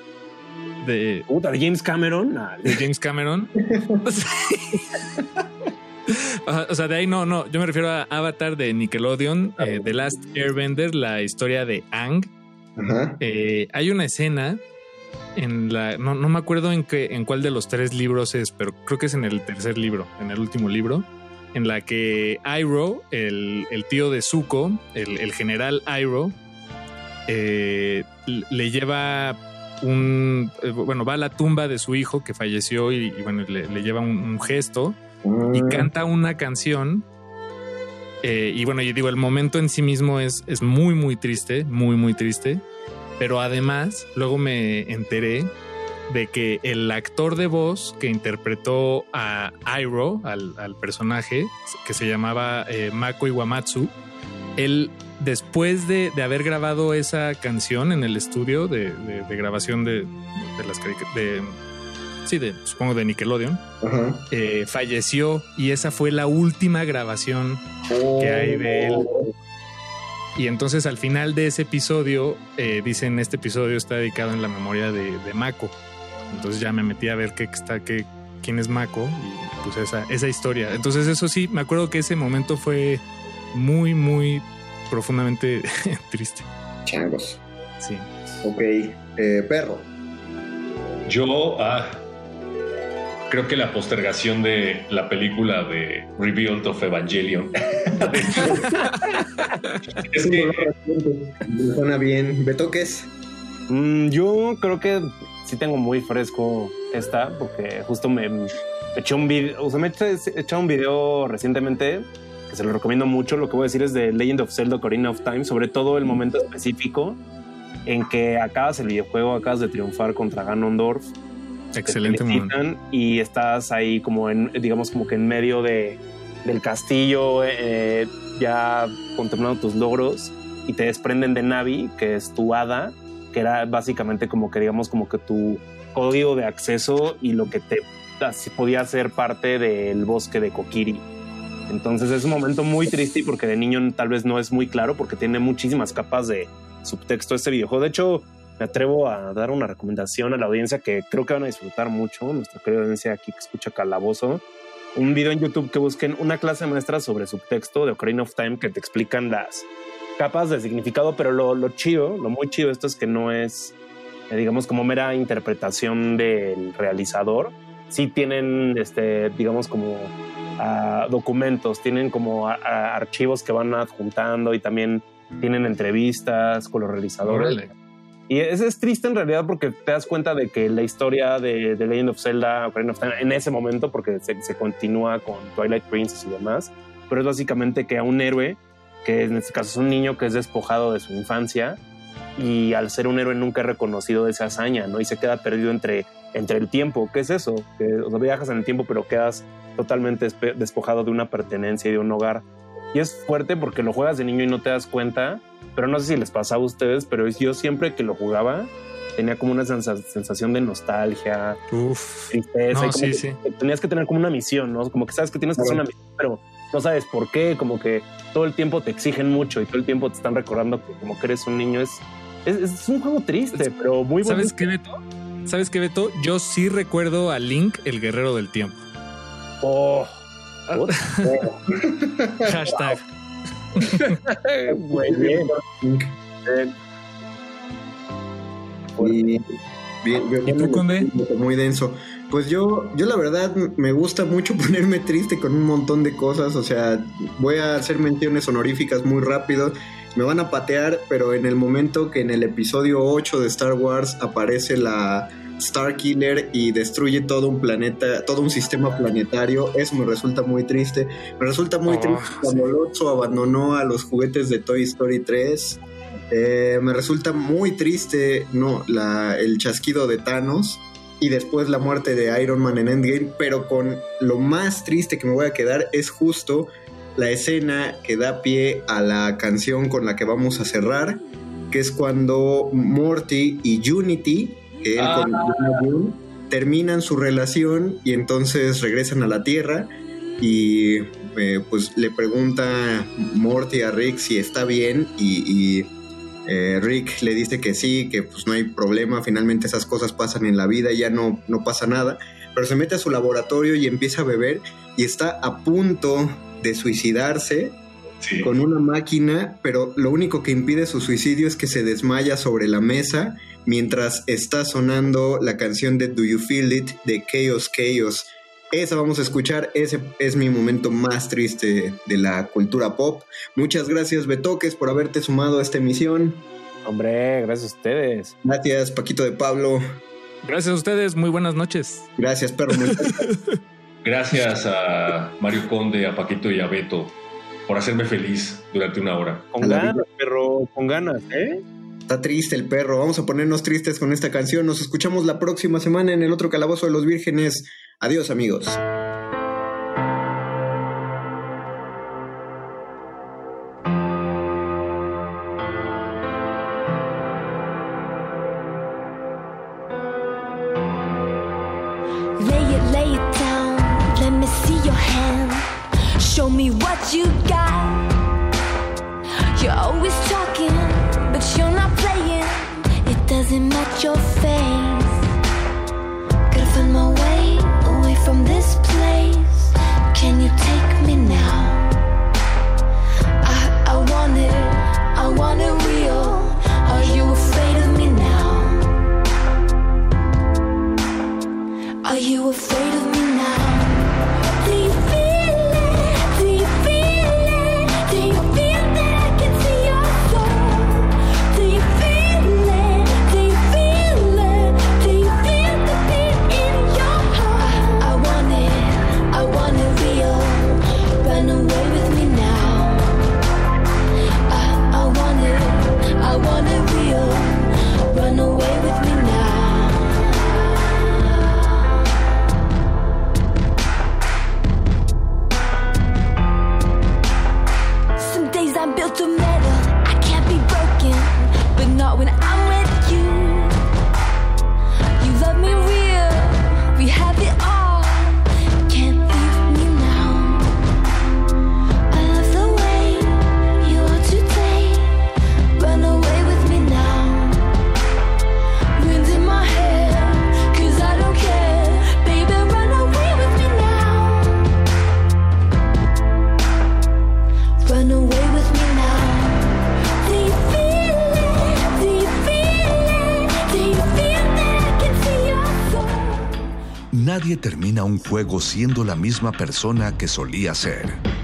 De, Puta, de James Cameron. De James Cameron. O sea, de ahí no, no. Yo me refiero a Avatar de Nickelodeon, eh, The Last Airbender, la historia de Ang. Eh, hay una escena en la. No, no me acuerdo en, qué, en cuál de los tres libros es, pero creo que es en el tercer libro, en el último libro, en la que Iroh, el, el tío de Zuko, el, el general Iroh, eh, le lleva un. Bueno, va a la tumba de su hijo que falleció y, y bueno, le, le lleva un, un gesto y canta una canción. Eh, y bueno, yo digo, el momento en sí mismo es, es muy, muy triste, muy, muy triste. Pero además, luego me enteré de que el actor de voz que interpretó a Iroh, al, al personaje, que se llamaba eh, Mako Iwamatsu, él después de, de, haber grabado esa canción en el estudio de, de, de grabación de, las de sí, de, supongo de Nickelodeon, Ajá. eh, falleció y esa fue la última grabación oh. que hay de él. Y entonces al final de ese episodio, eh, dicen, este episodio está dedicado en la memoria de, de Mako. Entonces ya me metí a ver qué está, qué, quién es Mako y pues esa, esa historia. Entonces eso sí, me acuerdo que ese momento fue muy, muy profundamente triste. Changos. Sí. Ok, eh, perro. Yo, ah, creo que la postergación de la película de Rebuild of Evangelion. es que suena bien. ¿Betoques? Mm, yo creo que sí tengo muy fresco esta, porque justo me, me eché un video, o sea, me he echado un video recientemente que se lo recomiendo mucho. Lo que voy a decir es de Legend of Zelda Ocarina of Time, sobre todo el momento específico en que acabas el videojuego, acabas de triunfar contra Ganondorf. Excelente momento. Y estás ahí como en, digamos, como que en medio de, del castillo, eh, ya contemplando tus logros y te desprenden de Navi, que es tu hada, que era básicamente como que, digamos, como que tu código de acceso y lo que te podía ser parte del bosque de Kokiri. Entonces es un momento muy triste porque de niño tal vez no es muy claro porque tiene muchísimas capas de subtexto este videojuego. De hecho, me atrevo a dar una recomendación a la audiencia que creo que van a disfrutar mucho, nuestra querida audiencia aquí que escucha Calabozo. Un video en YouTube que busquen una clase maestra sobre subtexto de Ocarina of Time que te explican las capas de significado, pero lo, lo chido, lo muy chido esto es que no es, eh, digamos, como mera interpretación del realizador. Sí tienen, este, digamos, como uh, documentos, tienen como a, a archivos que van adjuntando y también tienen entrevistas con los realizadores. Órale. Y es, es, triste en realidad porque te das cuenta de que la historia de, de Legend of Zelda, Ocarina en ese momento, porque se, continúa con Twilight Princess y demás, pero es básicamente que a un héroe, que en este caso es un niño que es despojado de su infancia, y al ser un héroe nunca ha reconocido esa hazaña, ¿no? Y se queda perdido entre, entre el tiempo. ¿Qué es eso? Que viajas en el tiempo, pero quedas totalmente despojado de una pertenencia y de un hogar. Y es fuerte porque lo juegas de niño y no te das cuenta, pero no sé si les pasaba a ustedes, pero yo siempre que lo jugaba tenía como una sensación de nostalgia, Uf, tristeza. no, y como sí, que sí. Tenías que tener como una misión, ¿no? Como que sabes que tienes que hacer una misión, pero no sabes por qué, como que todo el tiempo te exigen mucho y todo el tiempo te están recordando que como que eres un niño. Es, es, es un juego triste, pero muy bonito. ¿Sabes qué, Beto? ¿Sabes qué, Beto? Yo sí recuerdo a Link, el guerrero del tiempo. Oh. Hashtag. Muy bien. Bien, bien, ¿Y tú, Conde? Muy denso. Pues yo, yo la verdad me gusta mucho ponerme triste con un montón de cosas. O sea, voy a hacer menciones honoríficas muy rápido. Me van a patear, pero en el momento que en el episodio 8 de Star Wars aparece la Star Killer y destruye todo un planeta, todo un sistema planetario, eso me resulta muy triste. Me resulta muy Oh, triste cuando Lotso abandonó a los juguetes de Toy Story 3. Eh, me resulta muy triste no, la, el chasquido de Thanos y después la muerte de Iron Man en Endgame, pero con lo más triste que me voy a quedar es justo la escena que da pie a la canción con la que vamos a cerrar, que es cuando Morty y Unity, que él con June, terminan su relación y entonces regresan a la Tierra y eh, pues le pregunta Morty a Rick si está bien y, y, eh, Rick le dice que sí, que pues no hay problema, finalmente esas cosas pasan en la vida y ya no, no pasa nada, pero se mete a su laboratorio y empieza a beber y está a punto de suicidarse Sí. con una máquina, pero lo único que impide su suicidio es que se desmaya sobre la mesa mientras está sonando la canción de Do You Feel It de Chaos Chaos. Esa vamos a escuchar, ese es mi momento más triste de la cultura pop. Muchas gracias Betoques por haberte sumado a esta emisión. Hombre, gracias a ustedes. Gracias Paquito de Pablo. Gracias a ustedes. Muy buenas noches. Gracias Perro. Gracias a Mario Conde, a Paquito y a Beto por hacerme feliz durante una hora. Con ganas, perro, con ganas, ¿eh? Está triste el perro. Vamos a ponernos tristes con esta canción. Nos escuchamos la próxima semana en el otro calabozo de los vírgenes. Adiós amigos. nothing at your face. Juego siendo la misma persona que solía ser.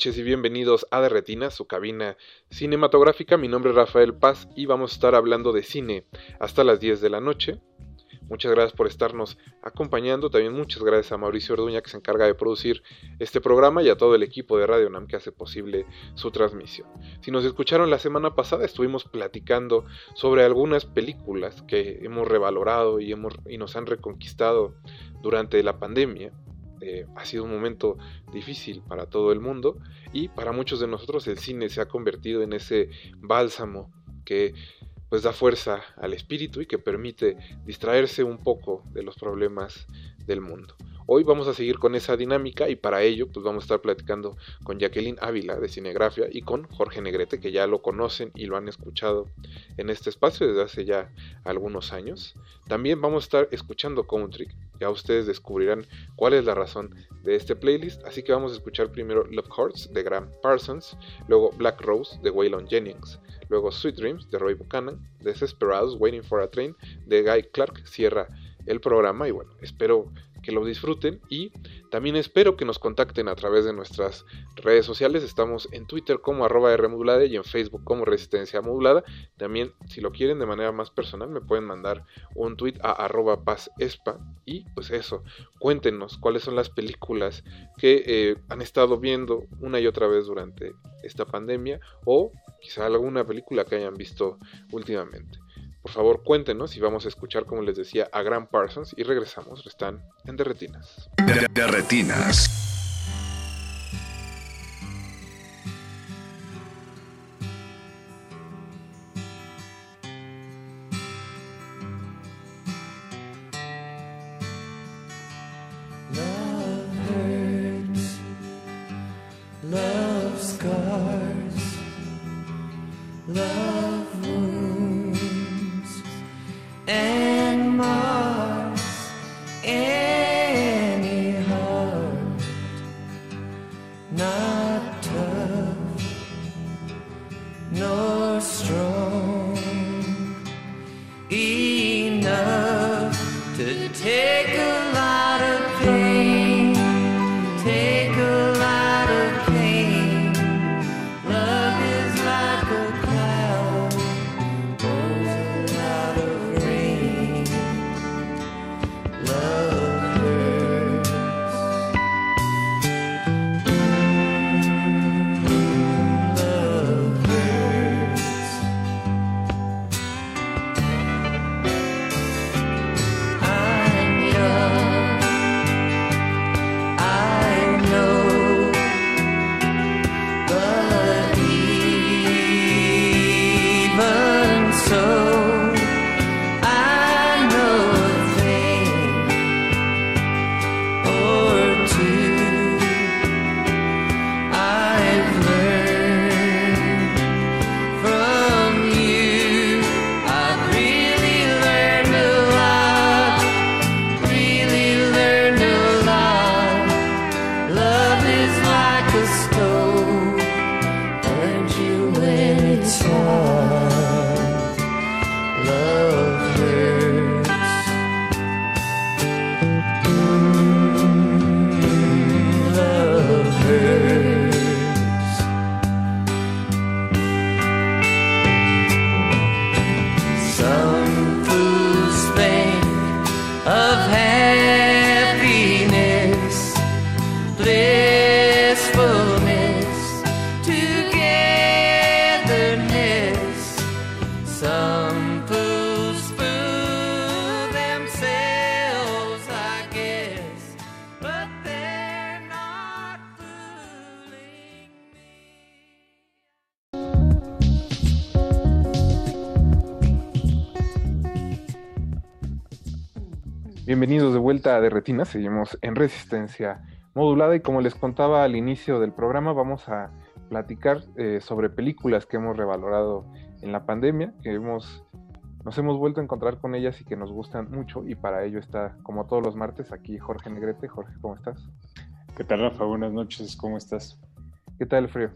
Noches y bienvenidos a De Retina, su cabina cinematográfica. Mi nombre es Rafael Paz y vamos a estar hablando de cine hasta las 10 de la noche. Muchas gracias por estarnos acompañando. También muchas gracias a Mauricio Orduña que se encarga de producir este programa y a todo el equipo de Radio Nam que hace posible su transmisión. Si nos escucharon la semana pasada, estuvimos platicando sobre algunas películas que hemos revalorado y, hemos, y nos han reconquistado durante la pandemia. Ha sido un momento difícil para todo el mundo y para muchos de nosotros el cine se ha convertido en ese bálsamo que pues da fuerza al espíritu y que permite distraerse un poco de los problemas del mundo. Hoy vamos a seguir con esa dinámica y para ello pues vamos a estar platicando con Jacqueline Ávila de Cinegrafia y con Jorge Negrete que ya lo conocen y lo han escuchado en este espacio desde hace ya algunos años. También vamos a estar escuchando Country, ya ustedes descubrirán cuál es la razón de este playlist, así que vamos a escuchar primero Love Hearts de Graham Parsons, luego Black Rose de Waylon Jennings, luego Sweet Dreams de Roy Buchanan, Desesperados Waiting for a Train de Guy Clark. Cierra el programa y bueno, espero que lo disfruten y también espero que nos contacten a través de nuestras redes sociales. Estamos en Twitter como arroba Rmodulada y en Facebook como Resistencia Modulada. También, si lo quieren de manera más personal, me pueden mandar un tweet a arroba pazespa y pues eso, cuéntenos cuáles son las películas que eh, han estado viendo una y otra vez durante esta pandemia o quizá alguna película que hayan visto últimamente. Por favor, cuéntenos y vamos a escuchar, como les decía, a Graham Parsons y regresamos. Están en Derretinas. De, vuelta a Derretina, seguimos en resistencia modulada y como les contaba al inicio del programa vamos a platicar eh, sobre películas que hemos revalorado en la pandemia, que hemos, nos hemos vuelto a encontrar con ellas y que nos gustan mucho y para ello está como todos los martes aquí Jorge Negrete. Jorge, ¿cómo estás? ¿Qué tal Rafa? Buenas noches, ¿cómo estás? ¿Qué tal el frío?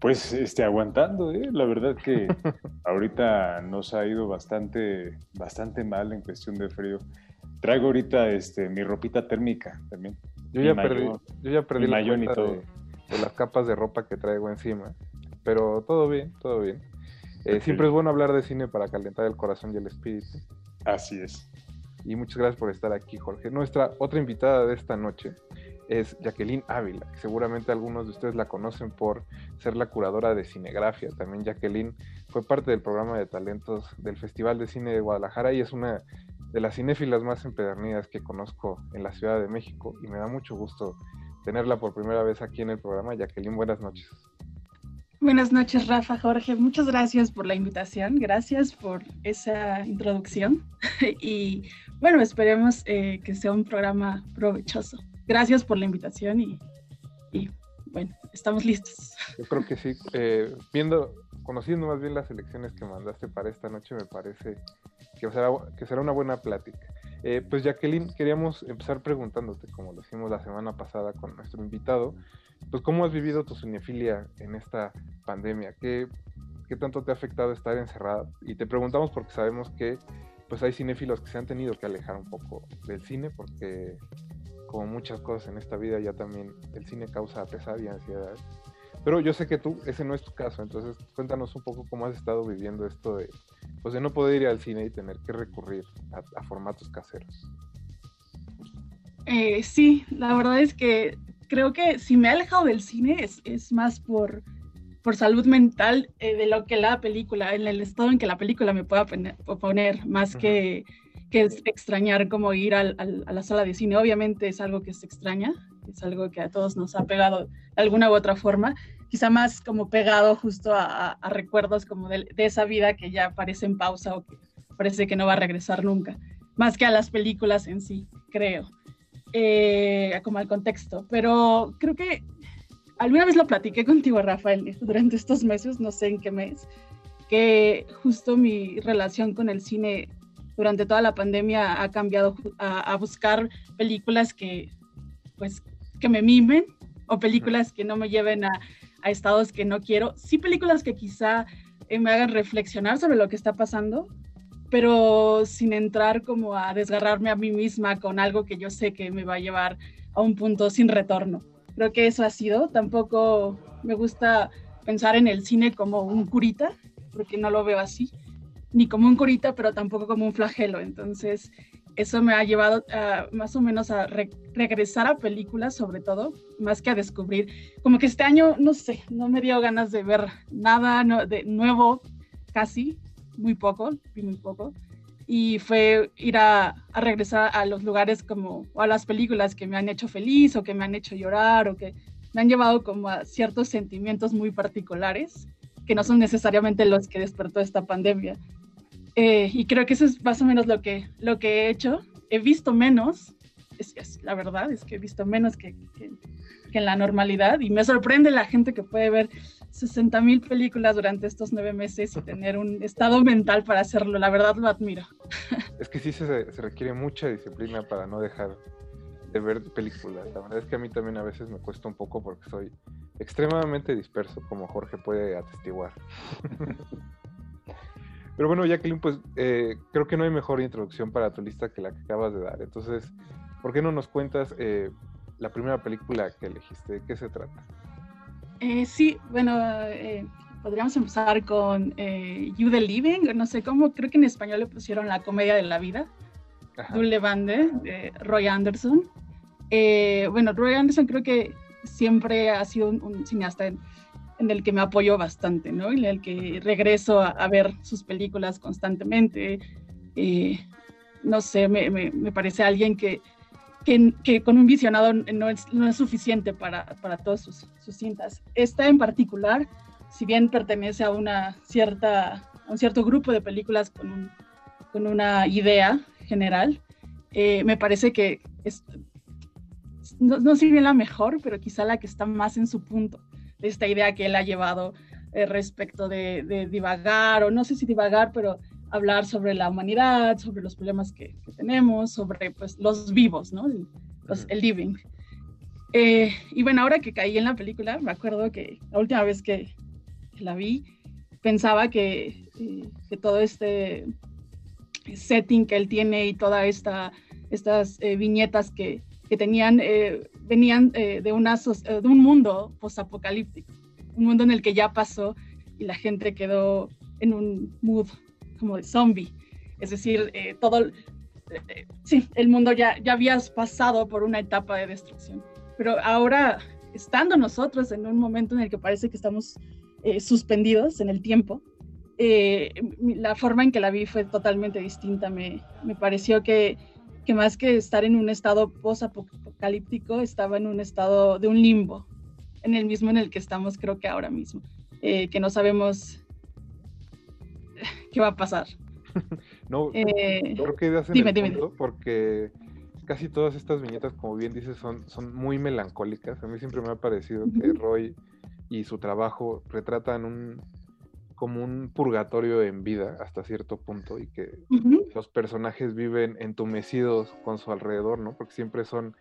Pues este, aguantando, ¿eh? la verdad que ahorita nos ha ido bastante, bastante mal en cuestión de frío. Traigo ahorita este, mi ropita térmica también. Yo Mi ya perdí, yo ya perdí la y todo. de, de las capas de ropa que traigo encima, pero todo bien, todo bien. Eh. Siempre es bueno hablar de cine para calentar el corazón y el espíritu. Así es. Y muchas gracias por estar aquí, Jorge. Nuestra otra invitada de esta noche es Jacqueline Ávila, que seguramente algunos de ustedes la conocen por ser la curadora de cinegrafía. También Jacqueline fue parte del programa de talentos del Festival de Cine de Guadalajara y es una de las cinéfilas más empedernidas que conozco en la Ciudad de México y me da mucho gusto tenerla por primera vez aquí en el programa. Jacqueline, buenas noches. Buenas noches, Rafa, Jorge. Muchas gracias por la invitación. Gracias por esa introducción. y bueno, esperemos eh, que sea un programa provechoso. Gracias por la invitación y, y, bueno, estamos listos. Yo creo que sí. Eh, viendo, conociendo más bien las elecciones que mandaste para esta noche, me parece que será, que será una buena plática. Eh, pues Jacqueline, queríamos empezar preguntándote, como lo hicimos la semana pasada con nuestro invitado, pues cómo has vivido tu cinefilia en esta pandemia, ¿Qué, qué tanto te ha afectado estar encerrada. Y te preguntamos porque sabemos que pues hay cinéfilos que se han tenido que alejar un poco del cine porque como muchas cosas en esta vida ya también el cine causa pesar y ansiedad. Pero yo sé que tú, ese no es tu caso, entonces cuéntanos un poco cómo has estado viviendo esto de, pues de no poder ir al cine y tener que recurrir a, a formatos caseros. Eh, sí, la verdad es que creo que si me he alejado del cine es, es más por, por salud mental eh, de lo que la película, en el estado en que la película me pueda poner, más que, que es extrañar como ir al- al- a la sala de cine. Obviamente es algo que se extraña, es algo que a todos nos ha pegado de alguna u otra forma, quizá más como pegado justo a, a- a recuerdos como de, de esa vida que ya parece en pausa o que parece que no va a regresar nunca, más que a las películas en sí, creo. Eh, como al contexto, pero creo que alguna vez lo platiqué contigo, Rafael, durante estos meses, no sé en qué mes, que justo mi relación con el cine durante toda la pandemia ha cambiado a, a buscar películas que, pues, que me mimen o películas que no me lleven a, a estados que no quiero. Sí, películas que quizá eh, me hagan reflexionar sobre lo que está pasando, pero sin entrar como a desgarrarme a mí misma con algo que yo sé que me va a llevar a un punto sin retorno. Creo que eso ha sido. Tampoco me gusta pensar en el cine como un curita, porque no lo veo así, ni como un curita, pero tampoco como un flagelo. Entonces, eso me ha llevado más o menos a re- regresar a películas, sobre todo, más que a descubrir. Como que este año, no sé, no me dio ganas de ver nada de nuevo, casi, muy poco, muy poco. Y fue ir a, a regresar a los lugares como, o a las películas que me han hecho feliz o que me han hecho llorar o que me han llevado como a ciertos sentimientos muy particulares que no son necesariamente los que despertó esta pandemia. Eh, y creo que eso es más o menos lo que, lo que he hecho. He visto menos, es, la verdad es que he visto menos que, que- que en la normalidad y me sorprende la gente que puede ver 60 mil películas durante estos nueve meses y tener un estado mental para hacerlo. La verdad lo admiro. Es que sí se, se requiere mucha disciplina para no dejar de ver películas. La verdad es que a mí también a veces me cuesta un poco porque soy extremadamente disperso, como Jorge puede atestiguar. Pero bueno, Jacqueline, pues eh, creo que no hay mejor introducción para tu lista que la que acabas de dar. Entonces, ¿por qué no nos cuentas eh, la primera película que elegiste? ¿De qué se trata? Eh, sí, bueno, eh, podríamos empezar con eh, You the Living, no sé cómo, creo que en español le pusieron La Comedia de la Vida, Dule Bande, de Roy Anderson. Eh, bueno, Roy Anderson creo que siempre ha sido un, un cineasta en, en el que me apoyo bastante, ¿no? En el que regreso a, a ver sus películas constantemente. Eh, no sé, me, me, me parece alguien que, que, que, con un visionado no es, no es suficiente para, para todas sus, sus, cintas. Esta en particular, si bien pertenece a, una cierta, a un cierto grupo de películas con, un, con una idea general, eh, me parece que es, no, no sé si bien la mejor, pero quizá la que está más en su punto esta idea que él ha llevado eh, respecto de, de divagar, o no sé si divagar, pero hablar sobre la humanidad, sobre los problemas que, que tenemos, sobre pues, los vivos, ¿no? El, los- el living. Eh, y bueno, ahora que caí en la película, me acuerdo que la última vez que la vi, pensaba que, eh, que todo este setting que él tiene y todas esta, estas eh, viñetas que, que tenían, eh, venían eh, eh, de un mundo postapocalíptico, un mundo en el que ya pasó y la gente quedó en un mood como de zombie. Es decir, eh, todo, sí, el mundo ya, ya habías pasado por una etapa de destrucción. Pero ahora, estando nosotros en un momento en el que parece que estamos suspendidos en el tiempo, la forma en que la vi fue totalmente distinta. Me, me pareció que, que más que estar en un estado post-apocalíptico, estaba en un estado de un limbo, en el mismo en el que estamos creo que ahora mismo, eh, que no sabemos qué va a pasar. No, Eh, creo que das en dime, el dime, punto, porque casi todas estas viñetas, como bien dices, son, son muy melancólicas. A mí siempre me ha parecido que Roy y su trabajo retratan un como un purgatorio en vida hasta cierto punto y que Ujú. los personajes viven entumecidos con su alrededor, ¿no? Porque siempre son,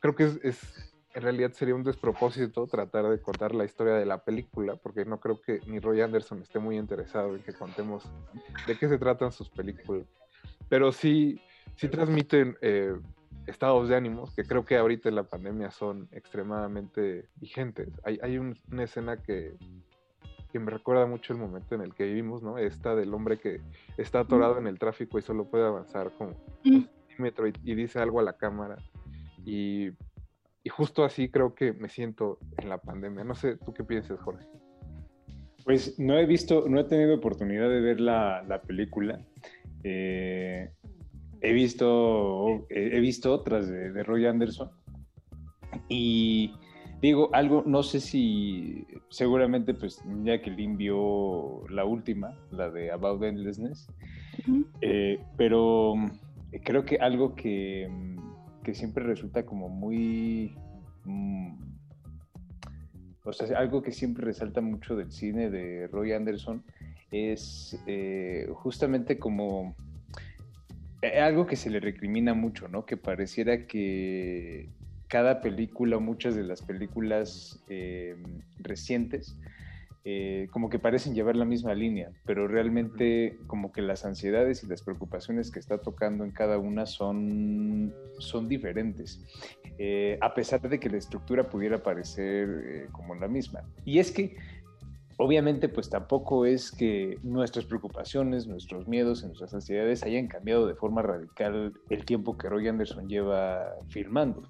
creo que es, es- en realidad sería un despropósito tratar de contar la historia de la película, porque no creo que ni Roy Anderson esté muy interesado en que contemos de qué se tratan sus películas. Pero sí, sí transmiten eh, estados de ánimos que creo que ahorita en la pandemia son extremadamente vigentes. Hay, hay un- una escena que, que me recuerda mucho el momento en el que vivimos, ¿no? Esta del hombre que está atorado en el tráfico y solo puede avanzar como un centímetro y, y dice algo a la cámara. Y, y justo así creo que me siento en la pandemia. No sé, ¿tú qué piensas, Jorge? Pues no he visto, no he tenido oportunidad de ver la, la película. Eh, he visto, he he visto otras de, de Roy Anderson. Y digo, algo, no sé si seguramente pues Jacqueline vio la última, la de About Endlessness. Eh, pero mm, creo que algo que, mm, que siempre resulta como muy... mm, o sea, algo que siempre resalta mucho del cine de Roy Anderson es eh, justamente como eh, algo que se le recrimina mucho, ¿no? Que pareciera que cada película, muchas de las películas eh, recientes, eh, como que parecen llevar la misma línea, pero realmente como que las ansiedades y las preocupaciones que está tocando en cada una son, son diferentes, eh, a pesar de que la estructura pudiera parecer eh, como la misma. Y es que obviamente pues tampoco es que nuestras preocupaciones, nuestros miedos y nuestras ansiedades hayan cambiado de forma radical el tiempo que Roy Anderson lleva filmando.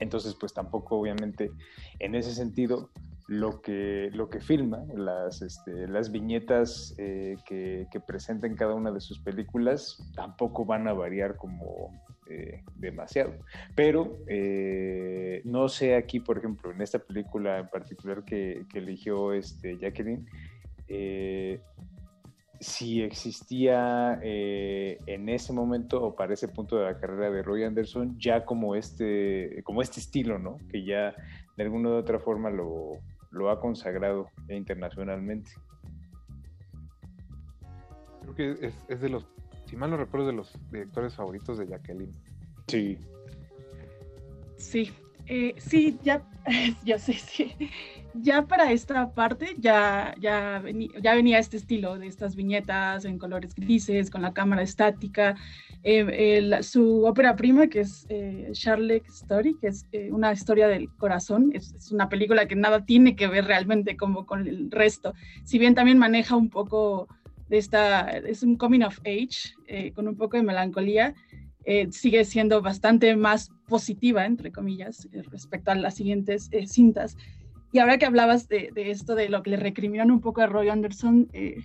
Entonces pues tampoco obviamente en ese sentido lo que, lo que filma, las, este, las viñetas eh, que, que presenta en cada una de sus películas, tampoco van a variar como eh, demasiado. Pero eh, no sé aquí, por ejemplo, en esta película en particular que, que eligió este, Jacqueline, si existía eh, en ese momento o para ese punto de la carrera de Roy Anderson ya como este, como este estilo, ¿no? Que ya de alguna u otra forma lo, lo ha consagrado internacionalmente. Creo que es, es de los, si mal no recuerdo, de los directores favoritos de Jacqueline. Sí. Sí, eh, sí, ya, ya sé, sí. Ya para esta parte ya, ya, veni- ya venía este estilo de estas viñetas en colores grises, con la cámara estática. Eh, el- su ópera prima, que es eh, Charlotte Story, que es eh, una historia del corazón, es, es una película que nada tiene que ver realmente como con el resto. Si bien también maneja un poco de esta, es un coming of age, eh, con un poco de melancolía, eh, sigue siendo bastante más positiva, entre comillas, eh, respecto a las siguientes eh, cintas. Y ahora que hablabas de, de esto, de lo que le recriminan un poco a Roy Anderson, eh,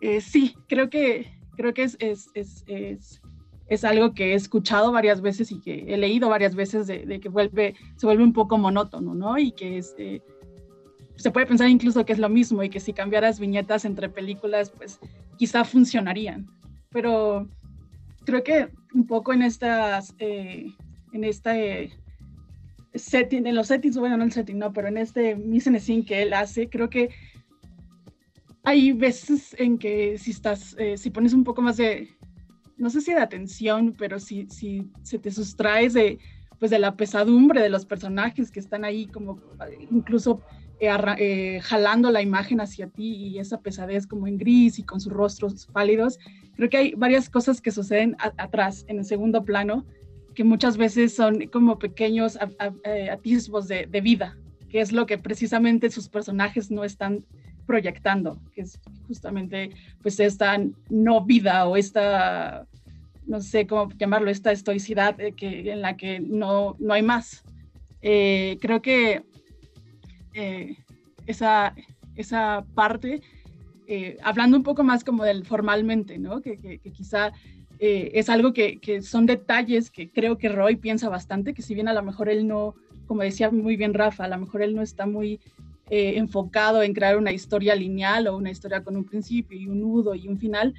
eh, sí, creo que, creo que es, es, es, es, algo que he escuchado varias veces y que he leído varias veces de, de que vuelve, se vuelve un poco monótono, ¿no? Y que es, eh, se puede pensar incluso que es lo mismo y que si cambiaras viñetas entre películas, pues quizá funcionarían. Pero creo que un poco en estas, eh, en este setting, en los settings, bueno, no el setting, no, pero en este mise en que él hace, creo que hay veces en que si estás, eh, si pones un poco más de, no sé si de atención, pero si, si se te sustraes de, pues de la pesadumbre de los personajes que están ahí como incluso eh, eh, jalando la imagen hacia ti y esa pesadez como en gris y con sus rostros pálidos. Creo que hay varias cosas que suceden a- atrás, en el segundo plano, que muchas veces son como pequeños a- a- eh, atisbos de, de vida, que es lo que precisamente sus personajes no están proyectando, que es justamente pues esta no vida o esta, no sé cómo llamarlo, esta estoicidad que, en la que no, no hay más. Eh, creo que eh, esa, esa parte, eh, hablando un poco más como del formalmente, ¿no? Que, que- que quizá eh, es algo que, que son detalles que creo que Roy piensa bastante, que si bien a lo mejor él no, como decía muy bien Rafa, a lo mejor él no está muy eh, enfocado en crear una historia lineal o una historia con un principio y un nudo y un final,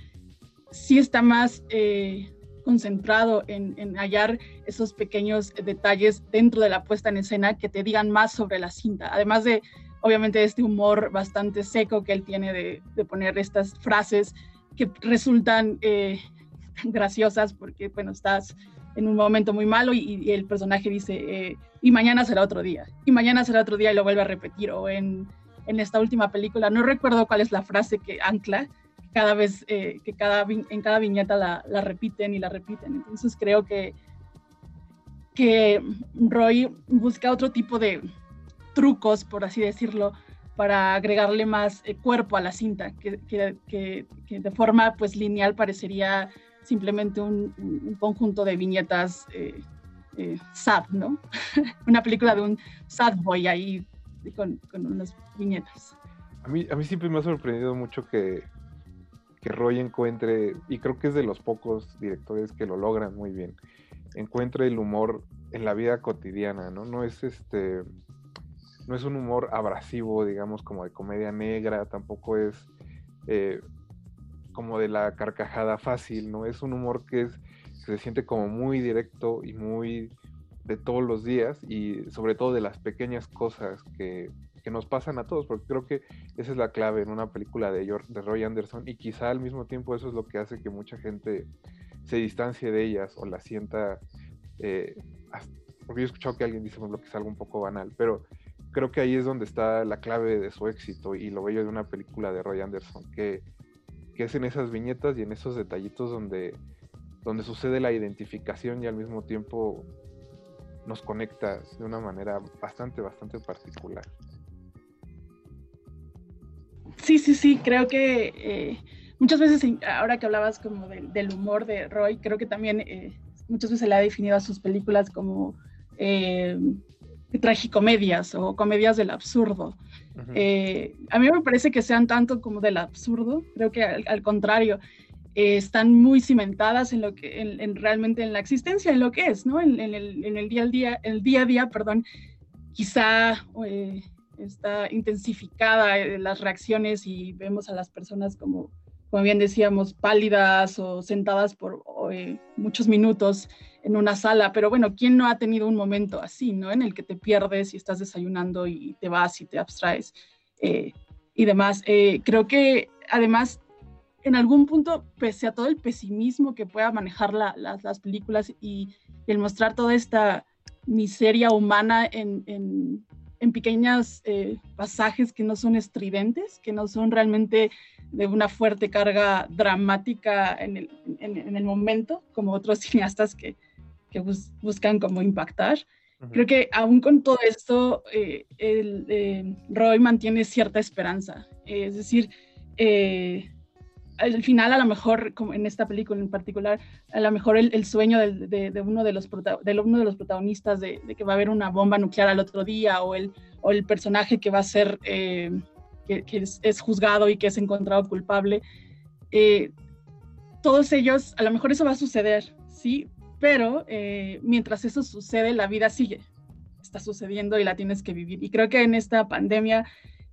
sí está más eh, concentrado en, en hallar esos pequeños detalles dentro de la puesta en escena que te digan más sobre la cinta, además de obviamente este humor bastante seco que él tiene de, de poner estas frases que resultan eh, graciosas porque, bueno, estás en un momento muy malo y, el personaje dice, eh, y mañana será otro día, y mañana será otro día y lo vuelve a repetir, o en, en esta última película, no recuerdo cuál es la frase que ancla, cada vez, eh, que cada, en cada viñeta la, la repiten y la repiten, entonces creo que, que Roy busca otro tipo de trucos, por así decirlo, para agregarle más eh, cuerpo a la cinta, que, que- de forma pues lineal parecería simplemente un conjunto de viñetas eh, eh, sad, ¿no? Una película de un sad boy ahí con, con unas viñetas. A mí, a mí siempre me ha sorprendido mucho que, que Roy encuentre, y creo que es de los pocos directores que lo logran muy bien, encuentre el humor en la vida cotidiana, ¿no? No es este, no es un humor abrasivo, digamos, como de comedia negra, tampoco es eh, como de la carcajada fácil, ¿no? Es un humor que es, que se siente como muy directo y muy de todos los días y sobre todo de las pequeñas cosas que, que nos pasan a todos, porque creo que esa es la clave en una película de, Yor- de Roy Anderson y quizá al mismo tiempo eso es lo que hace que mucha gente se distancie de ellas o la sienta, eh, porque he escuchado que alguien dice por que algo un poco banal, pero creo que ahí es donde está la clave de su éxito y lo bello de una película de Roy Anderson, que, que es en esas viñetas y en esos detallitos donde, donde sucede la identificación y al mismo tiempo nos conecta de una manera bastante, bastante particular. Sí, sí, sí, creo que eh, muchas veces, ahora que hablabas como del- humor de Roy, creo que también eh, muchas veces le ha definido a sus películas como eh, tragicomedias o comedias del absurdo. Eh, a mí me parece que sean tanto como del absurdo, creo que al, al contrario, eh, están muy cimentadas en lo que, en, en realmente en la existencia, en lo que es, ¿no? En, en el, día al día, el día a día, perdón, quizá eh, está intensificada las reacciones y vemos a las personas como, como bien decíamos, pálidas o sentadas por muchos minutos en una sala, pero bueno, ¿quién no ha tenido un momento así, ¿no? En el que te pierdes y estás desayunando y te vas y te abstraes eh, y demás. Eh, creo que además, en algún punto, pese a todo el pesimismo que pueda manejar la- las, las películas y, y el mostrar toda esta miseria humana en, en, en pequeños eh, pasajes que no son estridentes, que no son realmente de una fuerte carga dramática en el, en- en el momento, como otros cineastas que, que bus- buscan como impactar. Creo que aún con todo esto, eh, el, eh, Roy mantiene cierta esperanza. Eh, es decir, eh, al final a lo mejor, como en esta película en particular, a lo mejor el, el sueño de, de uno de los, de uno de los protagonistas de, de que va a haber una bomba nuclear al otro día o el, o el personaje que va a ser, eh, que, que es, es juzgado y que es encontrado culpable, eh, todos ellos, a lo mejor eso va a suceder, sí, pero eh, mientras eso sucede, la vida sigue, está sucediendo y la tienes que vivir. Y creo que en esta pandemia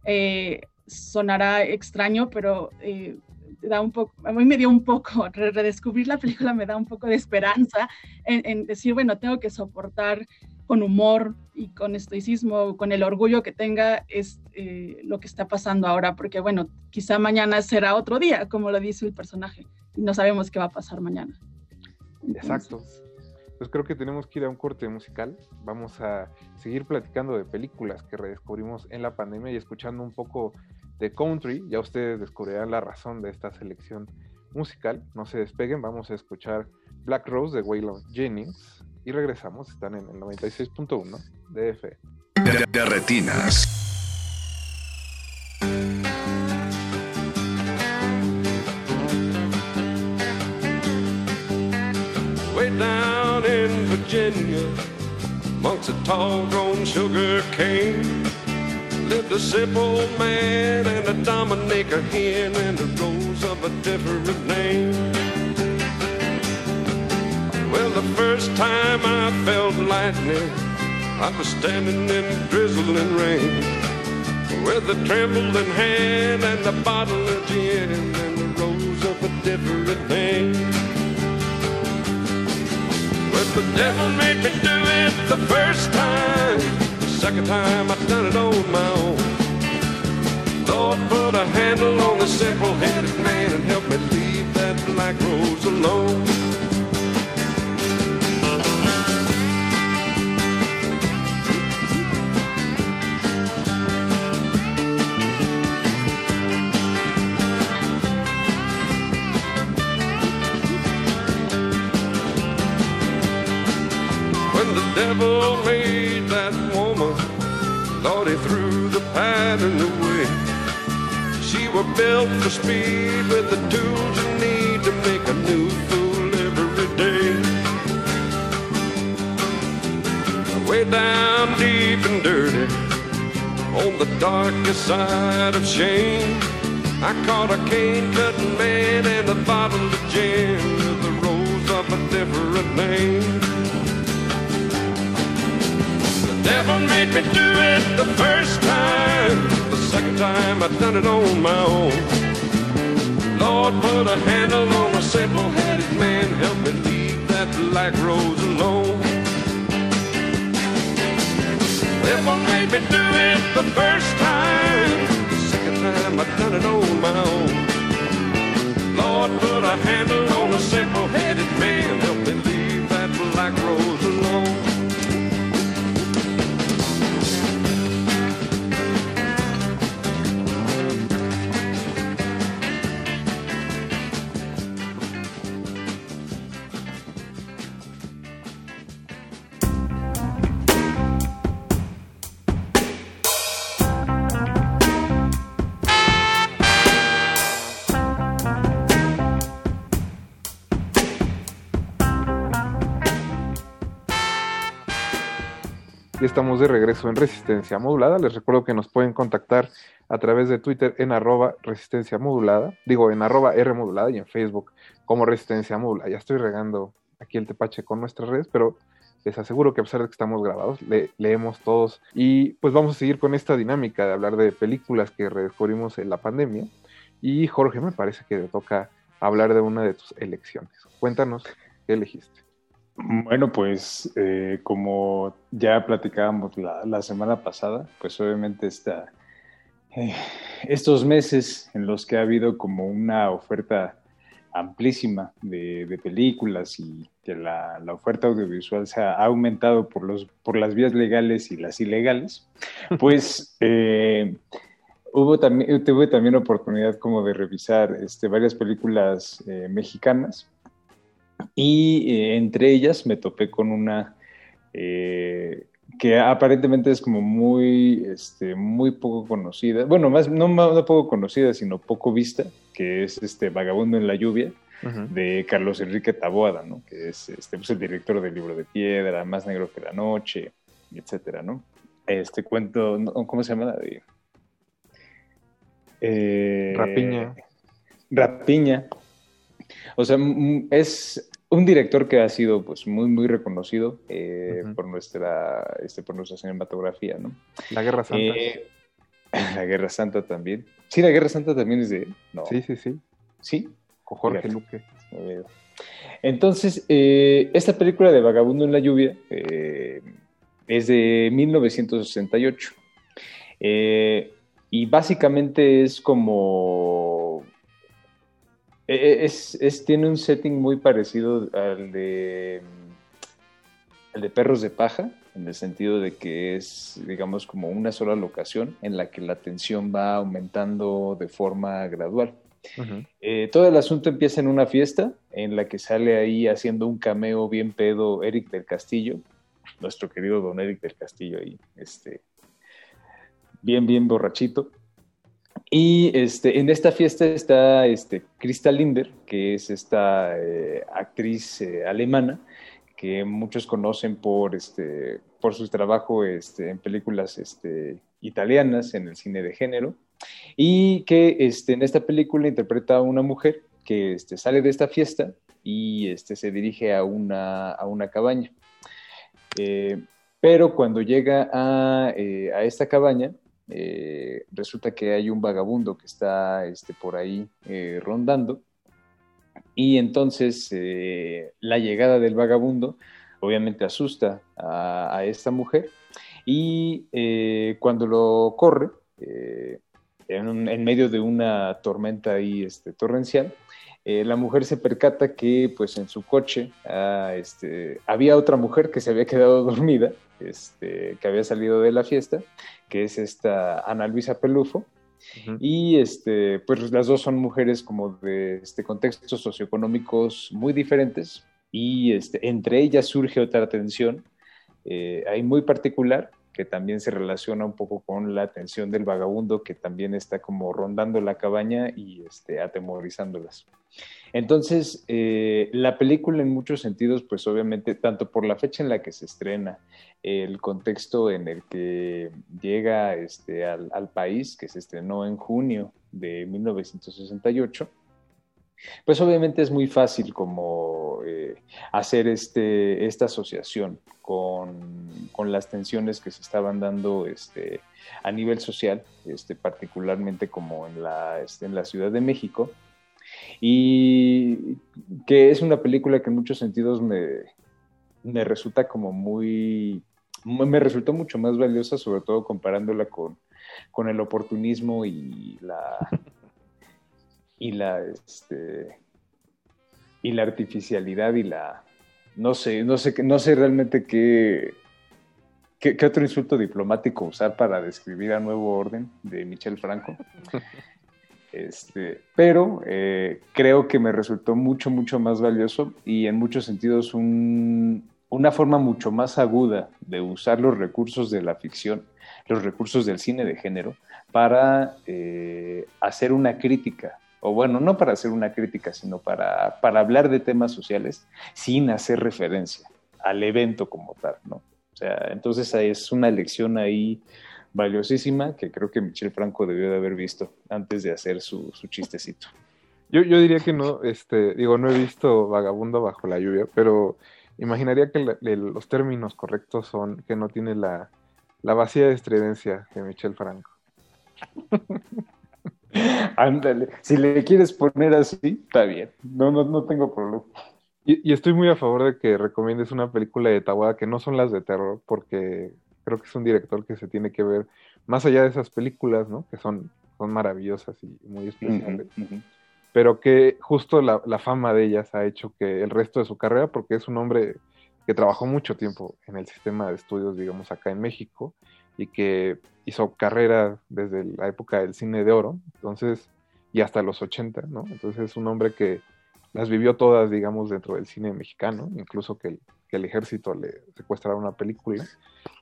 eh, sonará extraño, pero eh, da un poco, a mí me dio un poco, re- redescubrir la película me da un poco de esperanza en, en decir, bueno, tengo que soportar con humor y con estoicismo, con el orgullo que tenga es eh, lo que está pasando ahora, porque bueno, quizá mañana será otro día, como lo dice el personaje, y no sabemos qué va a pasar mañana. Exacto. Pues creo que tenemos que ir a un corte musical. Vamos a seguir platicando de películas que redescubrimos en la pandemia y escuchando un poco de country. Ya ustedes descubrirán la razón de esta selección musical. No se despeguen, vamos a escuchar Black Rose de Waylon Jennings y regresamos. Están en el 96.1 de. De, de retinas. Amongst a tall grown sugar cane, lived a simple man and a Dominica hen and a rose of a different name. Well, the first time I felt lightning, I was standing in drizzling rain with a trembling hand and a bottle of gin and a rose of a different name. The devil made me do it the first time. The second time I done it on my own. Lord, put a handle on the simple-headed man and help me leave that black rose alone. Devil made that woman, thought he threw the pattern away. She was built for speed with the tools you need to make a new fool every day. Way down deep and dirty, on the darkest side of shame. I caught a cane cutting man and a bottle of gin with a rose of a different name. Devil made me do it the first time. The second time I done it on my own. Lord, put a handle on a simple-headed man. Help me leave that black rose alone. Devil made me do it the first time. The second time I done it on my own. Lord, put a handle on a simple-headed man. Estamos de regreso en Resistencia Modulada. Les recuerdo que nos pueden contactar a través de Twitter en arroba Resistencia Modulada, digo en arroba R Modulada y en Facebook como Resistencia Modulada. Ya estoy regando aquí el tepache con nuestras redes, pero les aseguro que a pesar de que estamos grabados, le- leemos todos. Y pues vamos a seguir con esta dinámica de hablar de películas que redescubrimos en la pandemia. Y Jorge, me parece que te toca hablar de una de tus elecciones. Cuéntanos qué elegiste. Bueno, pues eh, como ya platicábamos la, la semana pasada, pues obviamente esta, eh, estos meses en los que ha habido como una oferta amplísima de, de películas y que la, la oferta audiovisual se ha aumentado por, los, por las vías legales y las ilegales, pues eh, hubo también, tuve también oportunidad como de revisar este, varias películas eh, mexicanas y eh, entre ellas me topé con una eh, que aparentemente es como muy, este, muy poco conocida. Bueno, más no, no poco conocida, sino poco vista, que es este Vagabundo en la lluvia de Carlos Enrique Taboada, ¿no? Que es este, pues, el director del Libro de Piedra, Más negro que la noche, etcétera, ¿no? Este cuento, ¿cómo se llama? la de- Eh, Rapiña. Rapiña. O sea, es un director que ha sido pues muy muy reconocido eh, por nuestra este, por nuestra cinematografía, ¿no? La Guerra Santa. Eh, la Guerra Santa también. Sí, la Guerra Santa también es de él. No. Sí, sí, sí. Sí. Con Jorge. Luque. Entonces, eh, esta película de Vagabundo en la lluvia es de 1968. Eh, y básicamente es como... eh, Es, es- tiene un setting muy parecido al de, al de Perros de Paja, en el sentido de que es, digamos, como una sola locación en la que la tensión va aumentando de forma gradual. Eh, todo el asunto empieza en una fiesta en la que sale ahí haciendo un cameo bien pedo Eric del Castillo, nuestro querido don Eric del Castillo ahí, este, bien, bien borrachito. Y este, en esta fiesta está este, Krista Linder, que es esta eh, actriz eh, alemana que muchos conocen por, este, por su trabajo este, en películas este, italianas, en el cine de género, y que este, en esta película interpreta a una mujer que este, sale de esta fiesta y este, se dirige a una, a una cabaña. Eh, pero cuando llega a, a esta cabaña, eh, resulta que hay un vagabundo que está este, por ahí eh, rondando. Y entonces eh, la llegada del vagabundo obviamente asusta a, esta mujer. Y eh, cuando lo corre, en, en medio de una tormenta ahí, este, torrencial, eh, la mujer se percata que pues en su coche ah, este, había otra mujer que se había quedado dormida, este, que había salido de la fiesta, que es esta Ana Luisa Pelufo. Y este, pues las dos son mujeres como de este, contextos socioeconómicos muy diferentes y este, entre ellas surge otra tensión eh, ahí muy particular que también se relaciona un poco con la tensión del vagabundo que también está como rondando la cabaña y este, atemorizándolas. Entonces, eh, la película en muchos sentidos, pues obviamente, tanto por la fecha en la que se estrena, el contexto en el que llega este, al, al país, que se estrenó en junio de 1968, pues obviamente es muy fácil como eh, hacer este, esta asociación con, con las tensiones que se estaban dando este, a nivel social, este, particularmente como en la, este, en la Ciudad de México, y que es una película que en muchos sentidos me, me resulta como muy, me resultó mucho más valiosa, sobre todo comparándola con, con el oportunismo y la y la este y la artificialidad y la no sé, no sé, no sé realmente qué, qué, qué otro insulto diplomático usar para describir a Nuevo Orden de Michel Franco. Este, pero eh, creo que me resultó mucho, mucho más valioso y en muchos sentidos un- una forma mucho más aguda de usar los recursos de la ficción, los recursos del cine de género, para eh, hacer una crítica, o bueno, no para hacer una crítica, sino para, para hablar de temas sociales sin hacer referencia al evento como tal, ¿no? O sea, entonces es una lección ahí valiosísima que creo que Michel Franco debió de haber visto antes de hacer su, su chistecito. Yo, yo diría que no, este, digo, no he visto Vagabundo bajo la lluvia, pero imaginaría que la- el- los términos correctos son que no tiene la, la vacía estridencia de Michel Franco. Ándale, si le quieres poner así, está bien, no, no, no tengo problema. Y, y estoy muy a favor de que recomiendes una película de Tawada que no son las de terror, porque creo que es un director que se tiene que ver más allá de esas películas, ¿no? Que son, son maravillosas y muy especiales. pero que justo la, la fama de ellas ha hecho que el resto de su carrera, porque es un hombre que trabajó mucho tiempo en el sistema de estudios, digamos, acá en México, y que hizo carrera desde la época del cine de oro, entonces, y hasta los 80, ¿no? Entonces es un hombre que las vivió todas, digamos, dentro del cine mexicano, incluso que el, que el ejército le secuestrara una película.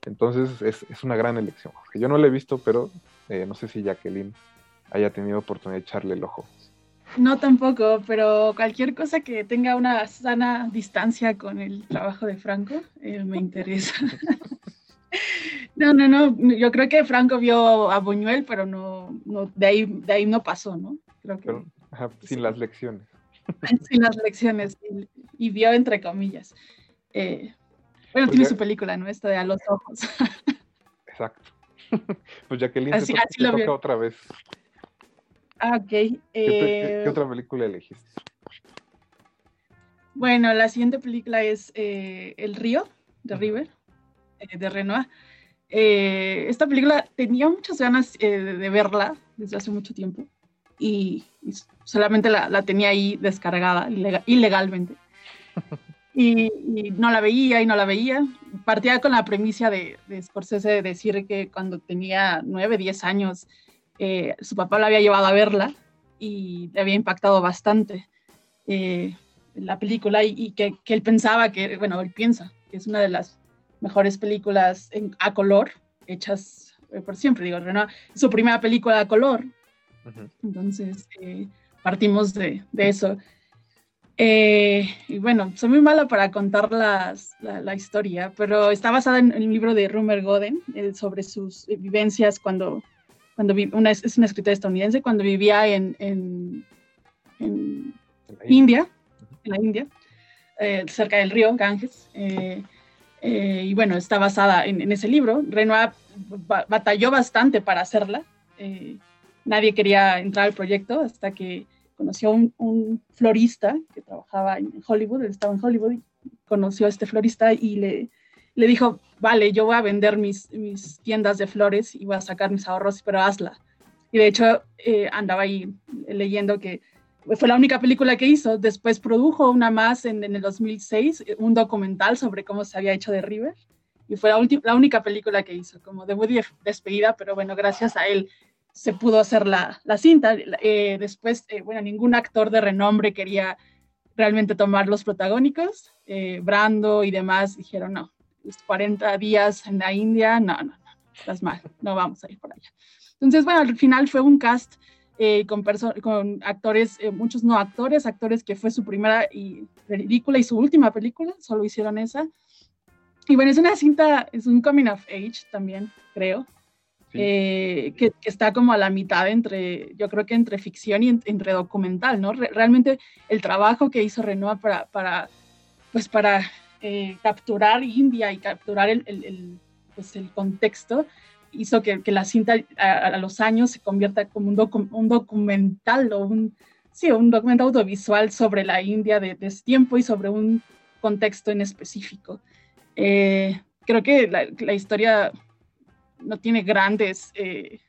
Entonces es, es una gran elección. Jorge. Yo no la he visto, pero eh, no sé si Jacqueline haya tenido oportunidad de echarle el ojo. No tampoco, pero cualquier cosa que tenga una sana distancia con el trabajo de Franco eh, me interesa. No, no, no. Yo creo que Franco vio a Buñuel, pero no, no de ahí, de ahí no pasó, ¿no? Creo que Pero, ajá, sin las lecciones. sin las lecciones y, y vio entre comillas. Eh, bueno, Pues tiene ya- su película, ¿no? Esta de A los ojos. Exacto. Pues Jacqueline, Así- te, así te lo toca veo. otra vez. Ah, ok. ¿Qué, te- qué- Eh, qué otra película elegiste? Bueno, la siguiente película es eh, El Río, de River, eh, de Renoir. Eh, esta película tenía muchas ganas eh, de verla desde hace mucho tiempo y, y solamente la, la tenía ahí descargada ilega- ilegalmente. Y, y no la veía y no la veía. Partía con la premisa de, de Scorsese de decir que cuando tenía 9, 10 años, eh, su papá la había llevado a verla y le había impactado bastante. Eh, la película y, y que, que él pensaba que, bueno, él piensa que es una de las mejores películas en- a color hechas eh, por siempre, digo, es su primera película a color, entonces eh, partimos de, de eso. Eh, y bueno, soy muy mala para contar las- la, la historia, pero está basada en, en un libro de Rumer Goden eh, sobre sus vivencias cuando, cuando vi- una, es una escritora estadounidense, cuando vivía en, en, en India, en la India, eh, cerca del río Ganges. y bueno, está basada en, ese libro. Renoir ba- batalló bastante para hacerla. Nadie quería entrar al proyecto hasta que conoció a un, un florista que trabajaba en Hollywood, él estaba en Hollywood y conoció a este florista y le, dijo, vale, yo voy a vender mis, tiendas de flores y voy a sacar mis ahorros, pero hazla. Y de hecho eh, andaba ahí leyendo que fue la única película que hizo. Después produjo una más en, en el 2006, eh, un documental sobre cómo se había hecho de River. Y fue la, la única película que hizo, como de- despedida, pero bueno, gracias a él se pudo hacer la, la cinta. Eh, después, eh, bueno, ningún actor de renombre quería realmente tomar los protagónicos. Eh, Brando y demás dijeron, no, los 40 días en la India, no, no, no, estás mal, no vamos a ir por allá. Entonces, bueno, al final fue un cast eh, con, con actores, muchos no actores, actores que fue su primera y película y su última película, solo hicieron esa. Y bueno, es una cinta, es un coming of age también, creo, eh, que, que está como a la mitad entre, yo creo que entre ficción y en- entre documental, ¿no? Re- realmente el trabajo que hizo Renoir para, para pues para eh, capturar India y capturar el, el- el, pues el contexto hizo que, que la cinta a, a los años se convierta como un, docu- un documental o un, sí, un documento audiovisual sobre la India de, de ese tiempo y sobre un contexto en específico. Eh, creo que la, la historia no tiene grandes eh,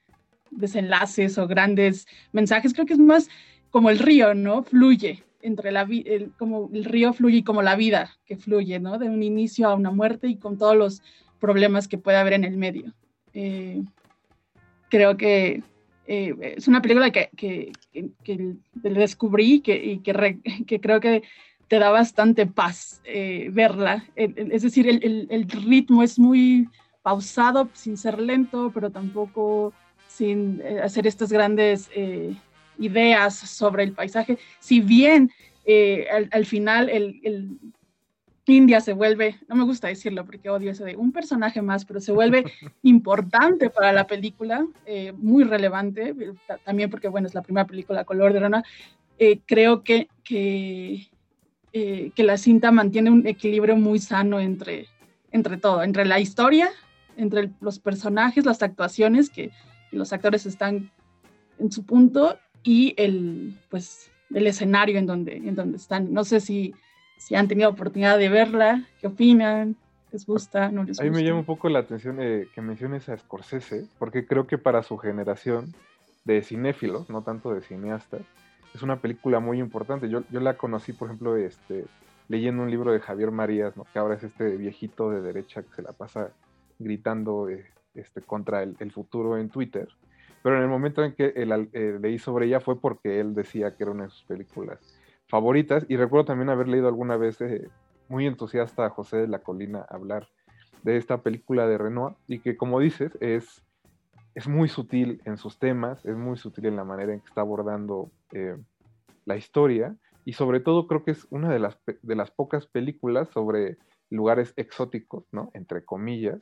desenlaces o grandes mensajes, creo que es más como el río, ¿no? Fluye entre la el, como el río fluye y como la vida que fluye, ¿no? De un inicio a una muerte y con todos los problemas que puede haber en el medio. Eh, creo que eh, es una película que, que, que, descubrí que, y que, que creo que te da bastante paz verla. Es decir, el, el- el ritmo es muy pausado, sin ser lento, pero tampoco sin eh, hacer estas grandes eh, ideas sobre el paisaje. Si bien eh, al, al final el, el India se vuelve, no me gusta decirlo porque odio eso de un personaje más, pero se vuelve importante para la película, eh, muy relevante, ta- también porque, bueno, es la primera película color de Rana. Eh, creo que, que, eh, que la cinta mantiene un equilibrio muy sano entre, entre todo, entre la historia, entre el- los personajes, las actuaciones, que los actores están en su punto, y el, pues, el escenario en donde, en donde están. No sé si, si han tenido oportunidad de verla, qué opinan, les gusta, no les A mí gusta. me llama un poco la atención eh, que menciones a Scorsese, porque creo que para su generación de cinéfilos, no tanto de cineastas, es una película muy importante. Yo, yo la conocí, por ejemplo, este, leyendo un libro de Javier Marías, ¿no? que ahora es este viejito de derecha que se la pasa gritando eh, este, contra el, el futuro en Twitter. Pero en el momento en que el, eh, leí sobre ella fue porque él decía que era una de sus películas favoritas. Y recuerdo también haber leído alguna vez eh, muy entusiasta a José de la Colina hablar de esta película de Renoir y que como dices es, es muy sutil en sus temas, es muy sutil en la manera en que está abordando la historia y sobre todo creo que es una de las, de las pocas películas sobre lugares exóticos, ¿no? Entre comillas,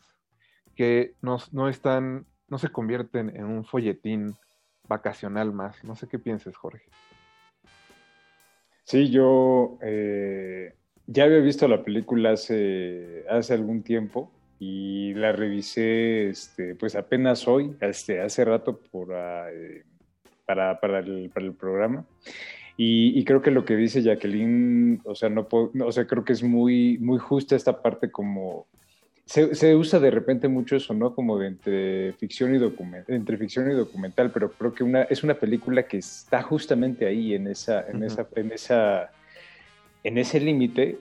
que no, no están, no se convierten en un folletín vacacional más. No sé qué pienses, Jorge. Sí, yo eh, ya había visto la película hace, hace algún tiempo y la revisé este, pues apenas hoy, este, hace rato por, ah, eh, para, para, el, para el programa. Y, creo que lo que dice Jacqueline, o sea, no puedo, o sea, creo que es muy, muy justa esta parte como... Se, se usa de repente mucho eso, ¿no? Como de entre ficción y documental, entre ficción y documental, pero creo que una, es una película que está justamente ahí, en esa, en uh -huh. esa, en esa, en ese límite.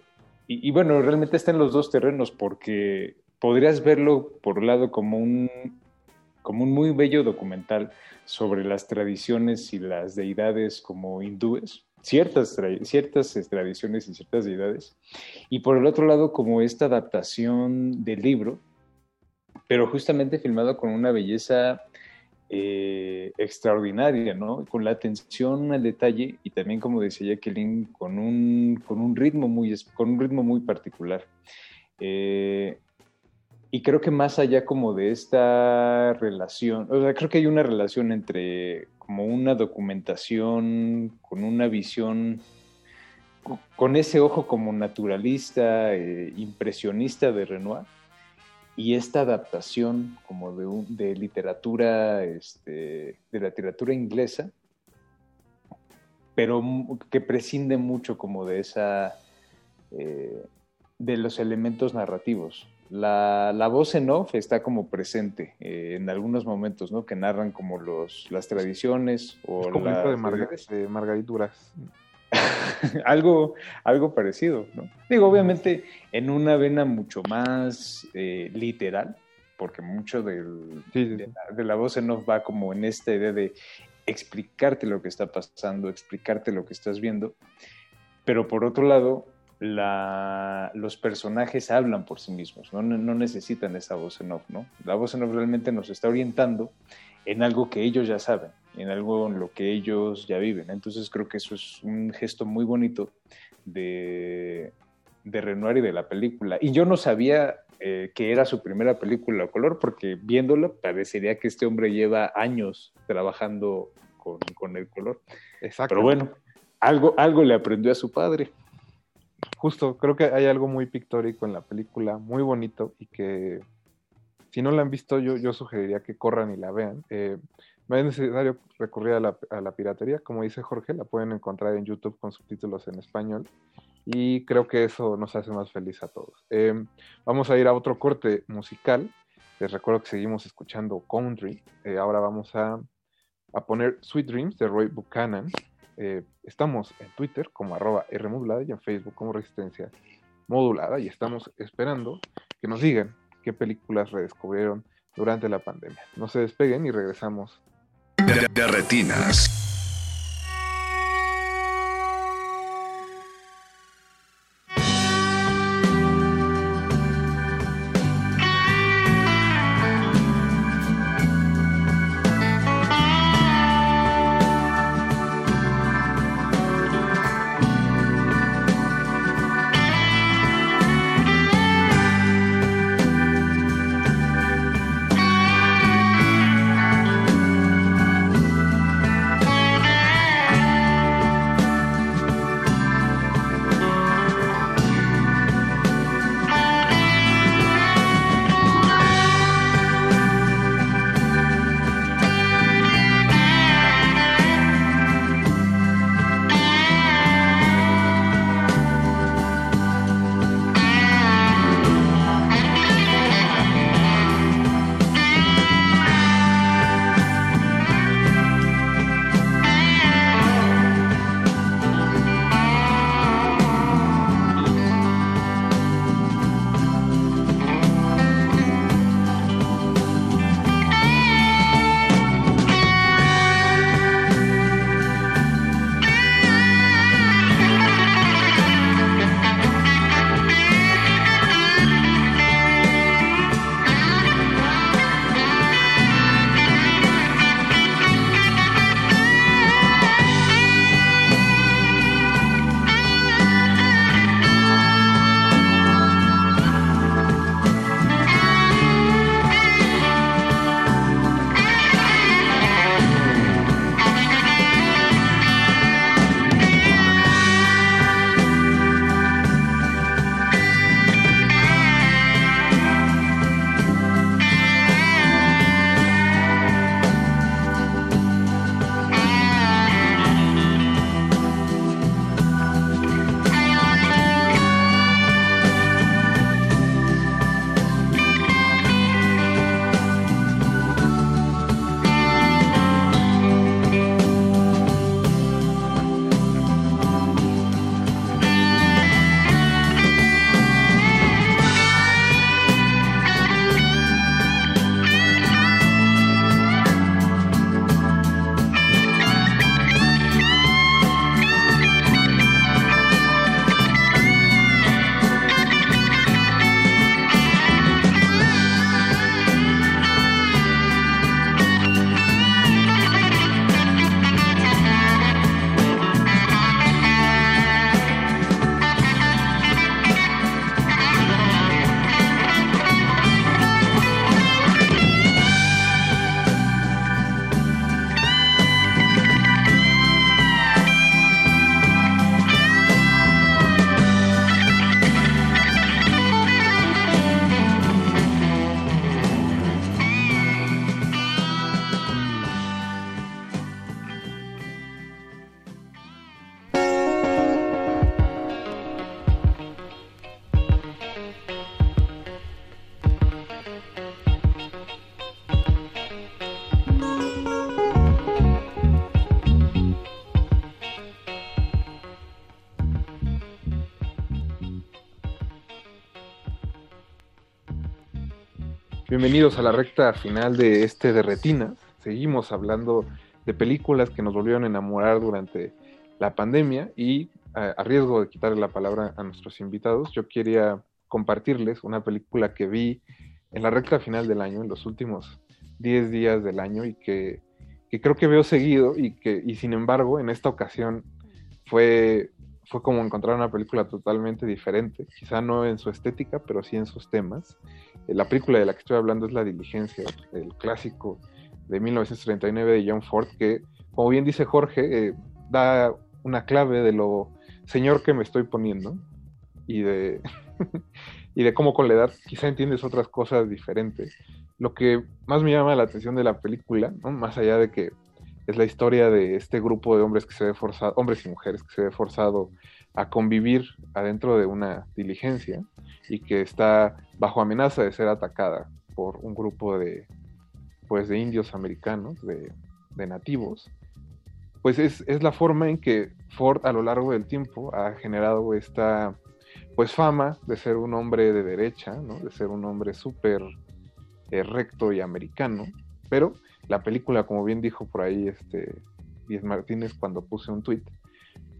Y, y, bueno, realmente está en los dos terrenos, porque podrías verlo por un lado como un, como un muy bello documental sobre las tradiciones y las deidades como hindúes, ciertas, ciertas tradiciones y ciertas deidades, y por el otro lado como esta adaptación del libro, pero justamente filmado con una belleza eh, extraordinaria, ¿no? Con la atención al detalle y también, como decía Jacqueline, con un, con un, ritmo, muy, con un ritmo muy particular. Eh, y creo que más allá como de esta relación, o sea, creo que hay una relación entre como una documentación con una visión, con ese ojo como naturalista, eh, impresionista de Renoir, y esta adaptación como de, un, de literatura, este, de la literatura inglesa, pero que prescinde mucho como de esa, eh, de los elementos narrativos la, la, voz en off está como presente eh, en algunos momentos, ¿no? Que narran como los, las tradiciones o como las... de, Marga, de Margarit Duras. algo, algo parecido, ¿no? Digo, obviamente en una vena mucho más eh, literal, porque mucho del, sí, sí. De, la, de, la, voz en off va como en esta idea de explicarte lo que está pasando, explicarte lo que estás viendo, pero por otro lado, la, los personajes hablan por sí mismos, ¿no? no necesitan esa voz en off, ¿no? La voz en off realmente nos está orientando en algo que ellos ya saben, en algo en lo que ellos ya viven. Entonces creo que eso es un gesto muy bonito de, de Renoir y de la película. Y yo no sabía eh, que era su primera película a color, porque viéndola parecería que este hombre lleva años trabajando con, con el color. Exacto. Pero bueno, algo, algo le aprendió a su padre justo, creo que hay algo muy pictórico en la película, muy bonito, y que si no la han visto, yo, yo sugeriría que corran y la vean. Eh, no es necesario recurrir a la, piratería, como dice Jorge, la pueden encontrar en YouTube con subtítulos en español. Y creo que eso nos hace más feliz a todos. Eh, vamos a ir a otro corte musical. Les recuerdo que seguimos escuchando country. Eh, ahora vamos a, a poner Sweet Dreams de Roy Buchanan. Eh, estamos en Twitter como arroba Rmodulada y en Facebook como Resistencia Modulada y estamos esperando que nos digan qué películas redescubrieron durante la pandemia. No se despeguen y regresamos. De, retinas. Bienvenidos a la recta final de este de Retinas. Seguimos hablando de películas que nos volvieron a enamorar durante la pandemia y a, a riesgo de quitarle la palabra a nuestros invitados, yo quería compartirles una película que vi en la recta final del año, en los últimos 10 días del año y que, que creo que veo seguido y que y sin embargo en esta ocasión fue, fue como encontrar una película totalmente diferente, quizá no en su estética, pero sí en sus temas. La película de la que estoy hablando es La Diligencia, el clásico de 1939 de John Ford, que, como bien dice Jorge, eh, da una clave de lo señor que me estoy poniendo y de, y de cómo con la edad quizá entiendes otras cosas diferentes. Lo que más me llama la atención de la película, más allá de que es la historia de este grupo de hombres que se ve forzado, hombres y mujeres que se ve forzado a convivir adentro de una diligencia y que está bajo amenaza de ser atacada por un grupo de pues de indios americanos, de, de nativos, pues es, es, la forma en que Ford a lo largo del tiempo ha generado esta pues fama de ser un hombre de derecha, ¿no? de ser un hombre súper eh, recto y americano, pero la película, como bien dijo por ahí este Díaz Martínez cuando puse un tweet,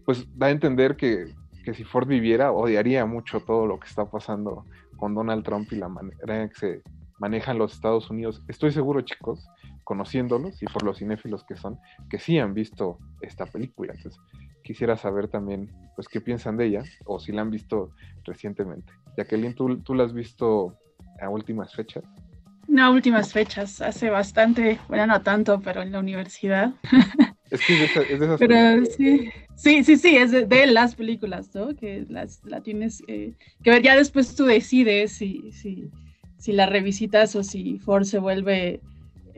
pues da a entender que, que, si Ford viviera odiaría mucho todo lo que está pasando con Donald Trump y la manera en que se manejan los Estados Unidos. Estoy seguro, chicos, conociéndolos y por los cinéfilos que son, que sí han visto esta película. Entonces, quisiera saber también, pues, qué piensan de ella o si la han visto recientemente. Jacqueline, ¿tú, tú la has visto a últimas fechas? No, últimas fechas, hace bastante, bueno, no tanto, pero en la universidad. Es que es de, esa, es de esas Pero películas. sí, sí, sí, sí, es de, de las películas, ¿no? Que las, la tienes eh, que ver, ya después tú decides si, si, si la revisitas o si Ford se vuelve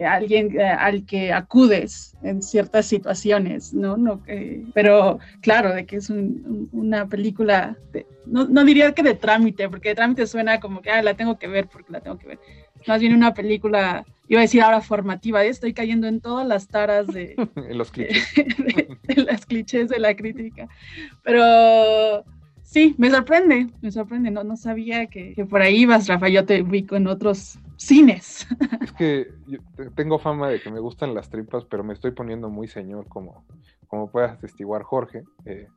alguien eh, al que acudes en ciertas situaciones, ¿no? no eh, pero claro, de que es un, una película, de, no, no, diría que de trámite, porque de trámite suena como que ah, la tengo que ver porque la tengo que ver. Más bien una película, iba a decir ahora formativa, estoy cayendo en todas las taras de, en los clichés. de, de las clichés de la crítica. Pero sí, me sorprende, me sorprende, no, no sabía que, que por ahí ibas, Rafa, yo te ubico en otros cines. Es que yo tengo fama de que me gustan las tripas, pero me estoy poniendo muy señor, como, como puedas atestiguar Jorge, eh,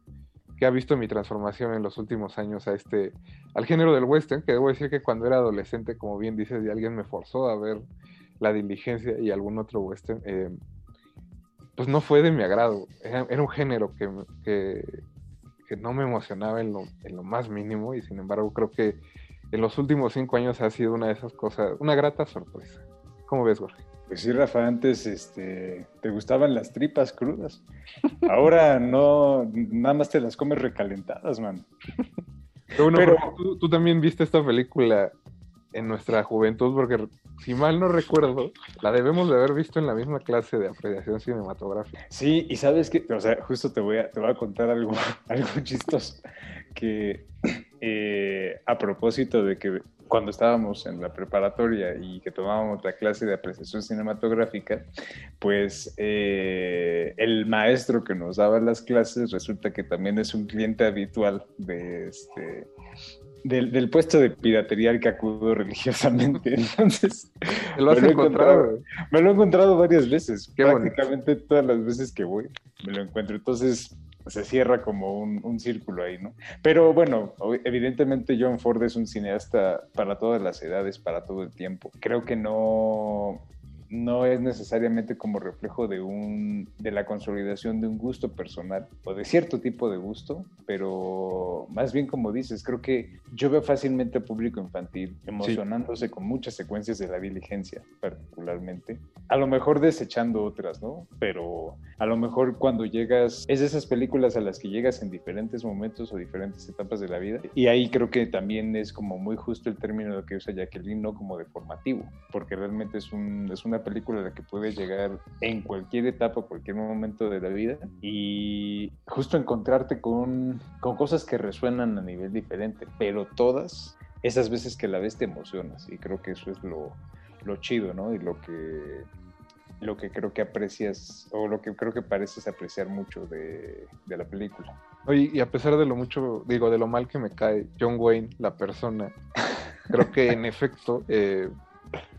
que ha visto mi transformación en los últimos años a este, al género del western, que debo decir que cuando era adolescente, como bien dices, y alguien me forzó a ver La Diligencia y algún otro western, eh, pues no fue de mi agrado. Era, un género que, que, que, no me emocionaba en lo, en lo más mínimo, y sin embargo creo que en los últimos cinco años ha sido una de esas cosas, una grata sorpresa. ¿Cómo ves, Jorge? Pues sí, Rafa, antes este, te gustaban las tripas crudas. Ahora no, nada más te las comes recalentadas, man. Pero bueno, Pero, tú, tú, también viste esta película en nuestra juventud, porque si mal no recuerdo, la debemos de haber visto en la misma clase de apreciación cinematográfica. Sí, y sabes que, o sea, justo te voy a, te voy a contar algo, algo chistoso, que eh, a propósito de que cuando estábamos en la preparatoria y que tomábamos la clase de apreciación cinematográfica, pues eh, el maestro que nos daba las clases resulta que también es un cliente habitual de este, del, del, puesto de piratería al que acudo religiosamente. Entonces, ¿Lo has me, lo encontrado? encontrado, me lo he encontrado varias veces. Qué prácticamente bonito. todas las veces que voy me lo encuentro. Entonces, se cierra como un, círculo ahí, ¿no? Pero bueno, evidentemente John Ford es un cineasta para todas las edades, para todo el tiempo. Creo que no, no es necesariamente como reflejo de, un, de la consolidación de un gusto personal o de cierto tipo de gusto, pero más bien como dices, creo que yo veo fácilmente al público infantil emocionándose sí. con muchas secuencias de la diligencia, particularmente. A lo mejor desechando otras, ¿no? Pero a lo mejor cuando llegas, es de esas películas a las que llegas en diferentes momentos o diferentes etapas de la vida. Y ahí creo que también es como muy justo el término que usa Jacqueline, no como de formativo, porque realmente es, un, es una película a la que puedes llegar en cualquier etapa, cualquier momento de la vida y justo encontrarte con, con cosas que resuenan a nivel diferente, pero todas esas veces que la ves te emocionas y creo que eso es lo, lo chido, ¿no? Y lo que lo que creo que aprecias o lo que creo que pareces apreciar mucho de, de, la película. Oye, y a pesar de lo mucho, digo, de lo mal que me cae John Wayne, la persona, creo que en efecto eh,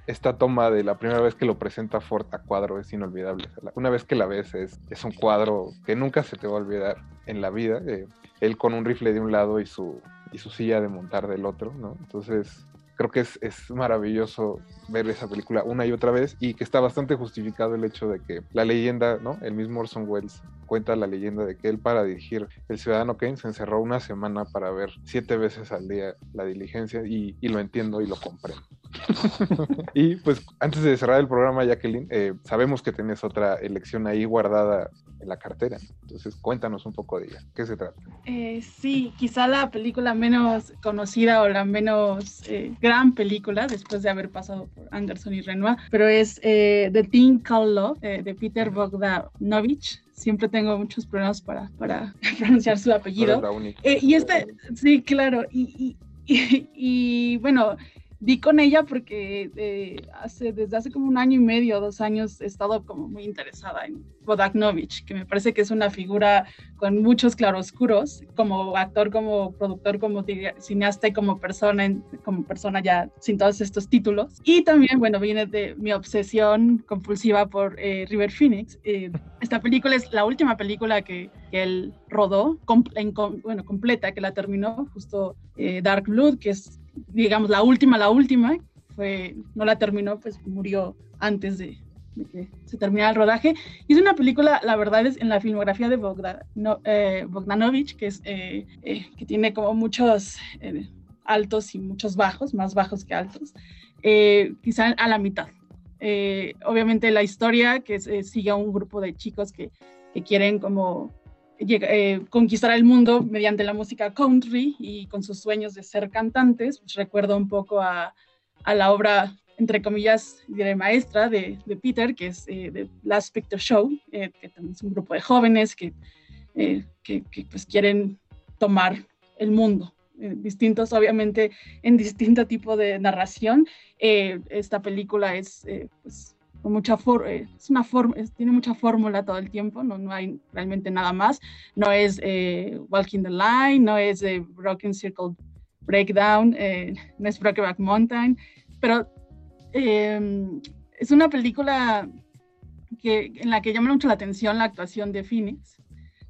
esta toma de la primera vez que lo presenta Ford a cuadro es inolvidable. Una vez que la ves es, es un cuadro que nunca se te va a olvidar en la vida. eh, él con un rifle de un lado y su, y su silla de montar del otro, ¿no? Entonces creo que es, es maravilloso ver esa película una y otra vez y que está bastante justificado el hecho de que la leyenda, ¿no? El mismo Orson Welles cuenta la leyenda de que él para dirigir El Ciudadano Kane se encerró una semana para ver siete veces al día la diligencia y, y lo entiendo y lo comprendo. y pues antes de cerrar el programa, Jacqueline, eh, sabemos que tienes otra elección ahí guardada en la cartera. Entonces cuéntanos un poco de ella. ¿Qué se trata? Eh, sí, quizá la película menos conocida o la menos eh, gran película después de haber pasado por Anderson y Renoir, pero es eh, The Thing Called Love de Peter Bogdanovich. Siempre tengo muchos problemas para, para pronunciar su apellido. eres la única. Eh, y este, sí, claro, y, y, y- y, bueno, di con ella porque eh, hace, desde hace como un año y medio, dos años, he estado como muy interesada en Bodaknovich, que me parece que es una figura con muchos claroscuros, como actor, como productor, como cineasta y como persona, en- como persona ya sin todos estos títulos. Y también, bueno, viene de mi obsesión compulsiva por eh, River Phoenix. Eh, esta película es la última película que, que él rodó, com- en com- bueno, completa, que la terminó, justo eh, Dark Blood, que es, digamos, la última, la última, fue, no la terminó, pues murió antes de, de que se terminara el rodaje. Y es una película, la verdad, es en la filmografía de no, eh, Bogdanovich, que, es, eh, eh, que tiene como muchos eh, altos y muchos bajos, más bajos que altos, eh, quizá a la mitad. Eh, obviamente la historia que sigue a un grupo de chicos que, que quieren como eh, conquistar el mundo mediante la música country y con sus sueños de ser cantantes. Pues recuerdo un poco a, la obra, entre comillas, diré maestra de, Peter, que es eh, The Last Picture Show, eh, que también es un grupo de jóvenes que, eh, pues quieren tomar el mundo. eh, distintos, obviamente, en distinto tipo de narración. Esta película es, pues, con mucha eh, es una tiene mucha fórmula todo el tiempo, no, no hay realmente nada más. No es eh, Walking the Line, no es eh, Broken Circle Breakdown, eh, no es Brokeback Mountain, pero eh, es una película que, en la que llama mucho la atención la actuación de Phoenix,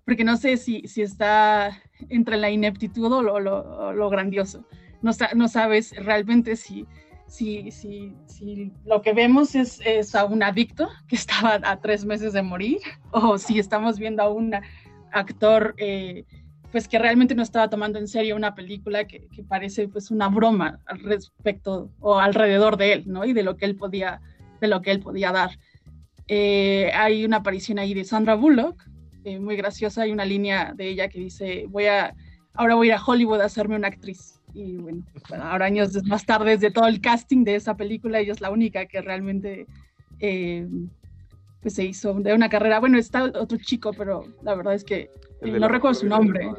porque no sé si, si está entre la ineptitud o lo, lo- lo grandioso. No, no sabes realmente si, si, si, si lo que vemos es, es a un adicto que estaba a tres meses de morir, o si estamos viendo a un actor eh, pues que realmente no estaba tomando en serio una película que, parece pues una broma al respecto o alrededor de él, ¿no? Y de lo que él podía, de lo que él podía dar. Eh, hay una aparición ahí de Sandra Bullock, eh, muy graciosa, hay una línea de ella que dice, voy a, ahora voy a ir a Hollywood a hacerme una actriz. Y bueno, bueno, ahora años más tarde de todo el casting de esa película, ella es la única que realmente eh, pues se hizo de una carrera. Bueno, está otro chico, pero la verdad es que eh, no recuerdo su nombre.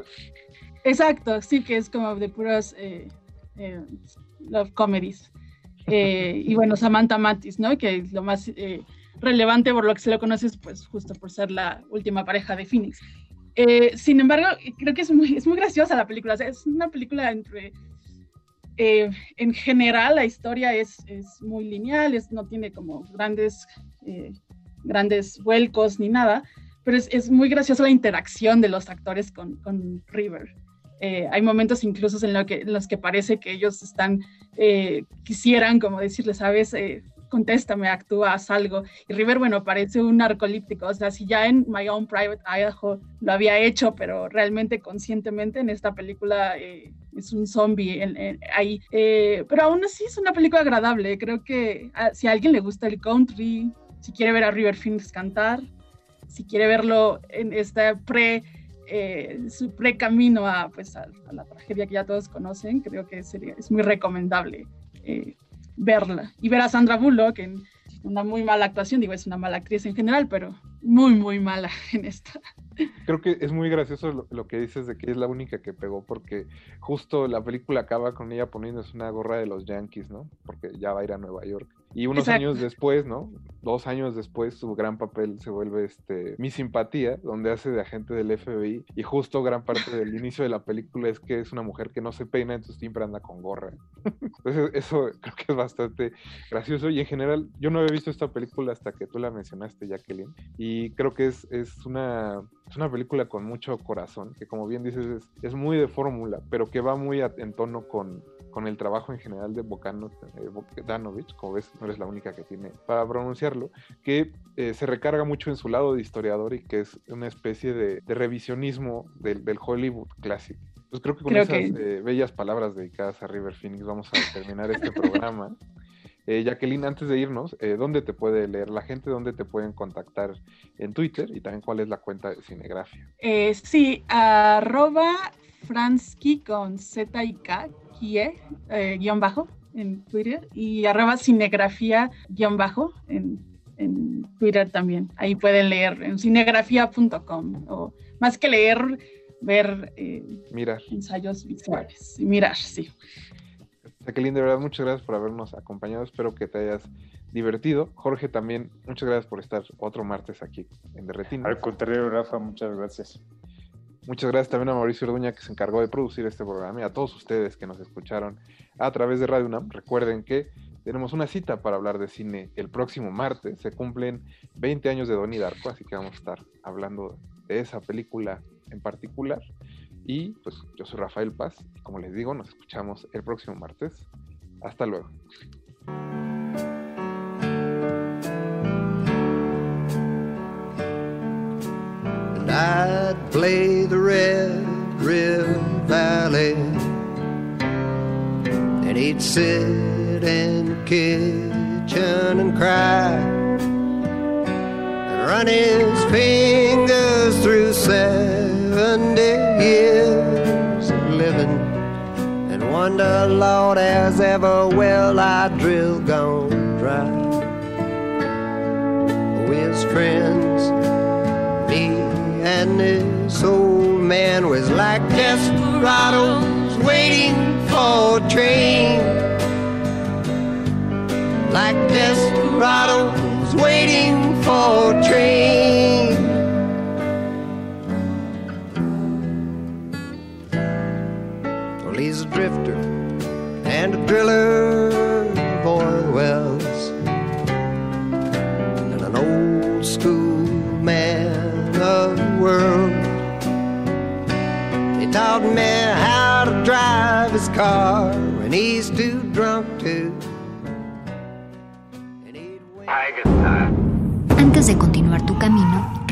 Exacto, sí, que es como de puras eh, love comedies. Y bueno, Samantha Matis, ¿no? Que es lo más eh, relevante por lo que se lo conoce es pues justo por ser la última pareja de Phoenix. Eh, sin embargo, creo que es muy, es muy graciosa la película. es una película entre... eh, en general la historia es, es muy lineal, es, no tiene como grandes, eh, grandes vuelcos ni nada, pero es, es muy graciosa la interacción de los actores con, con River. Hay momentos incluso en, lo que, en los que parece que ellos están, quisieran como decirle, sabes, contéstame, actúa, haz algo. Y River, bueno, parece un narcolíptico, o sea, si ya en My Own Private Idaho lo había hecho, pero realmente conscientemente en esta película eh, es un zombie ahí. Eh, pero aún así es una película agradable, creo que a- si a alguien le gusta el country, si quiere ver a River Phoenix cantar, si quiere verlo en este pre eh, su precamino a, pues, a, a la tragedia que ya todos conocen, creo que sería, es muy recomendable eh, verla. Y ver a Sandra Bullock en una muy mala actuación, digo, es una mala actriz en general, pero muy, muy mala en esta. Creo que es muy gracioso lo, que dices de que es la única que pegó, porque justo la película acaba con ella poniéndose una gorra de los Yankees, ¿no? Porque ya va a ir a Nueva York. Y unos Exacto. años después, ¿no? Dos años después, su gran papel se vuelve este Mi Simpatía, donde hace de agente del FBI. Y justo gran parte del inicio de la película es que es una mujer que no se peina, entonces siempre anda con gorra. Entonces, eso creo que es bastante gracioso. Y en general, yo no había visto esta película hasta que tú la mencionaste, Jacqueline. Y creo que es, es, una, es una película con mucho corazón, que como bien dices, es, es muy de fórmula, pero que va muy a- en tono con, con el trabajo en general de Bocano, eh, Bogdanovich, como ves, no eres la única que tiene para pronunciarlo, que eh, se recarga mucho en su lado de historiador y que es una especie de, de revisionismo del, del Hollywood clásico. Pues creo que con Creo esas que- eh, bellas palabras dedicadas a River Phoenix vamos a terminar este programa. Eh, Jacqueline, antes de irnos, eh, ¿dónde te puede leer la gente? ¿Dónde te pueden contactar en Twitter? Y también cuál es la cuenta de Cinegrafia. Eh, sí, arroba Fransky con Z y K, Kie, eh, guion bajo en Twitter y arroba cinegrafía guion bajo en, en Twitter también. Ahí pueden leer en cinegrafía.com o más que leer, ver eh, Mirar. ensayos visuales y mirar, sí. Jacqueline, de verdad, muchas gracias por habernos acompañado. Espero que te hayas divertido. Jorge, también, muchas gracias por estar otro martes aquí en Derretina. Al contrario, Rafa, muchas gracias. Muchas gracias también a Mauricio Orduña que se encargó de producir este programa y a todos ustedes que nos escucharon a través de Radio UNAM. Recuerden que tenemos una cita para hablar de cine el próximo martes. Se cumplen 20 años de Donnie Darko, así que vamos a estar hablando de esa película en particular. Y pues yo soy Rafael Paz y como les digo, nos escuchamos el próximo martes. Hasta luego. and I'd play the Red River Valley, and he'd sit in the kitchen and cry, and run his fingers and Lord, has ever well I drill gone dry. With friends me and this old man was like desperados waiting for a train.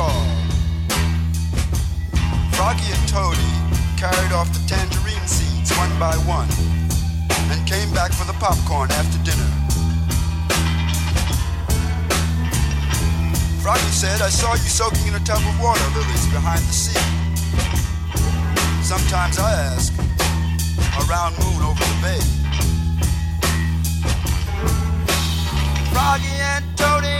star. Froggy and Toady carried off the tangerine seeds one by one and came back for the popcorn after dinner. Froggy said, I saw you soaking in a tub of water lilies behind the sea. Sometimes I ask, "A round moon over the bay. Froggy and Toady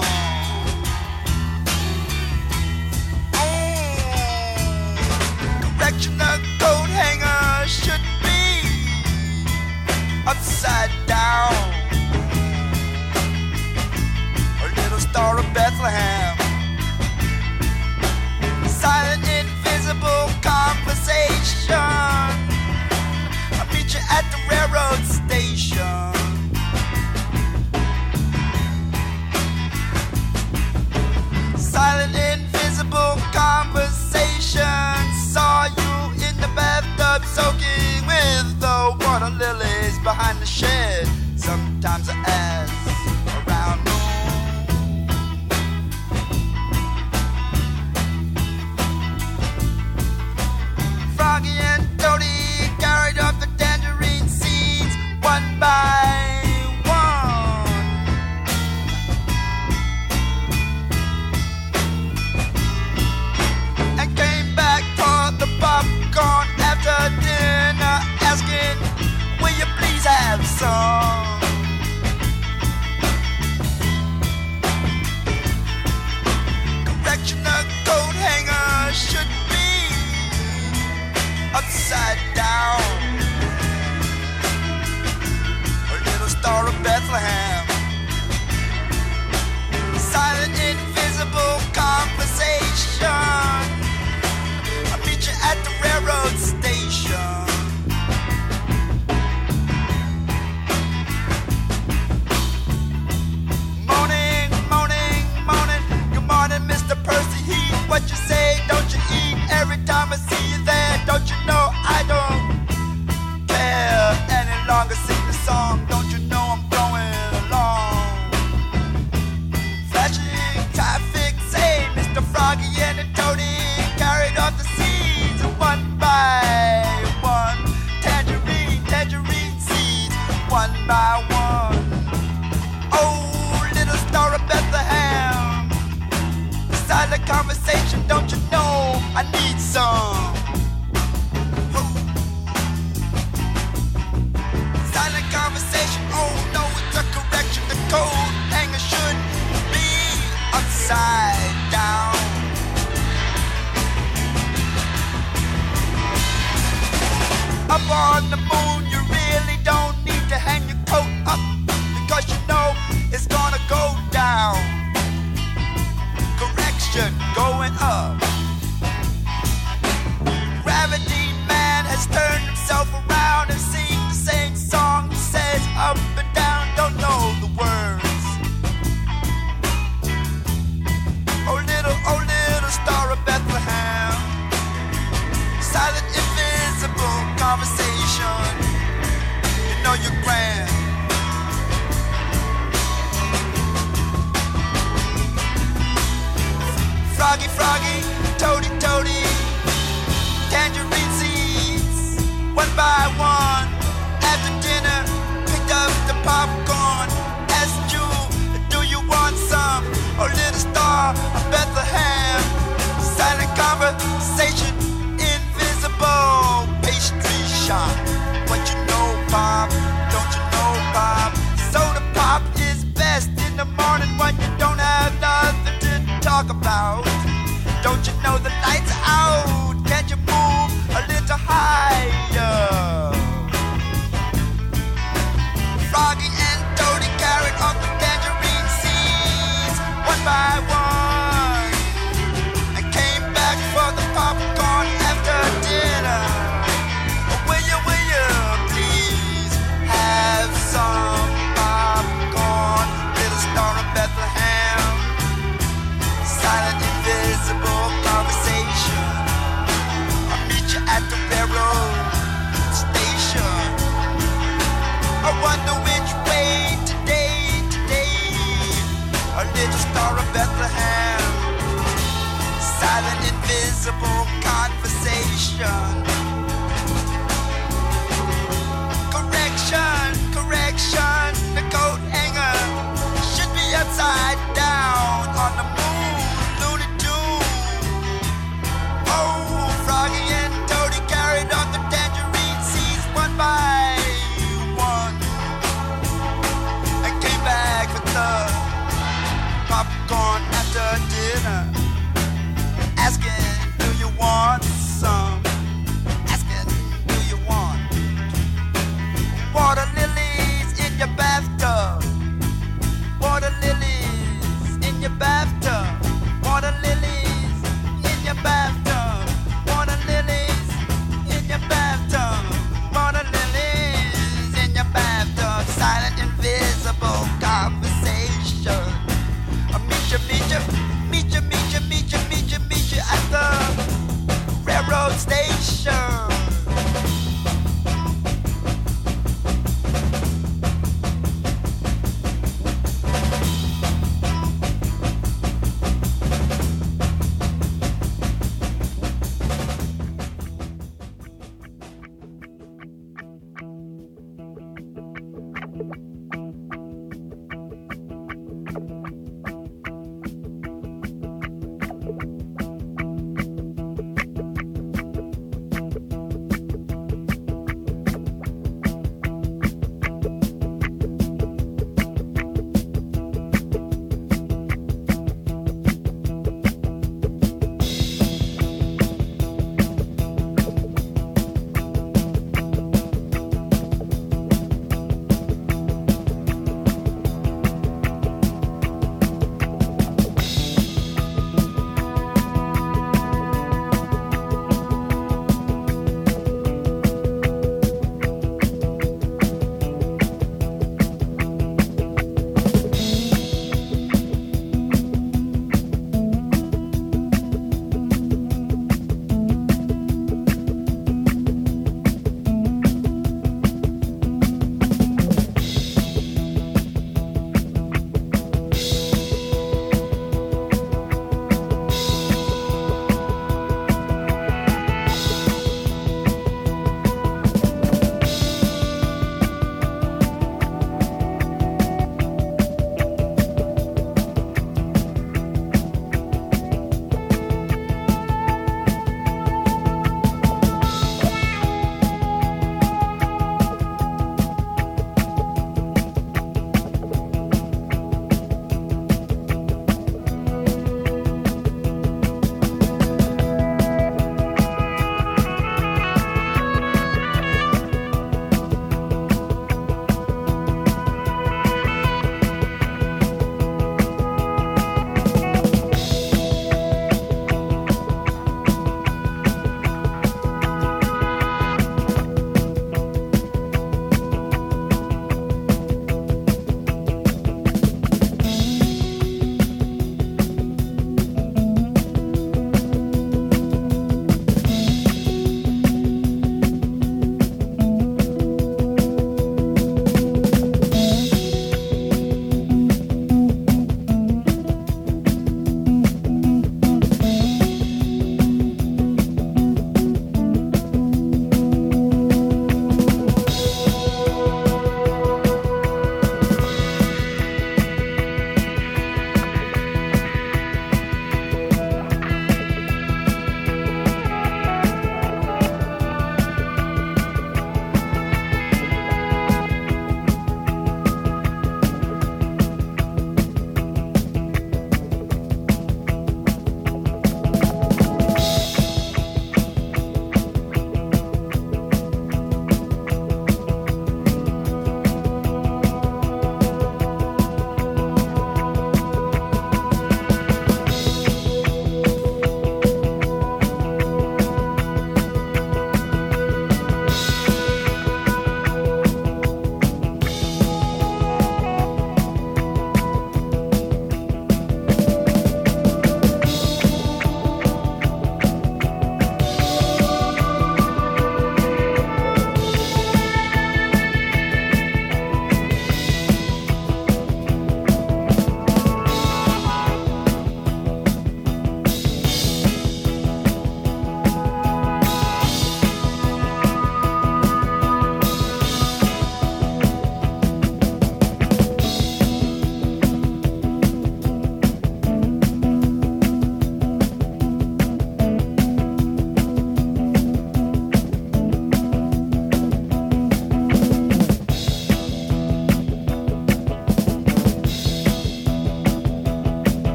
possible conversation.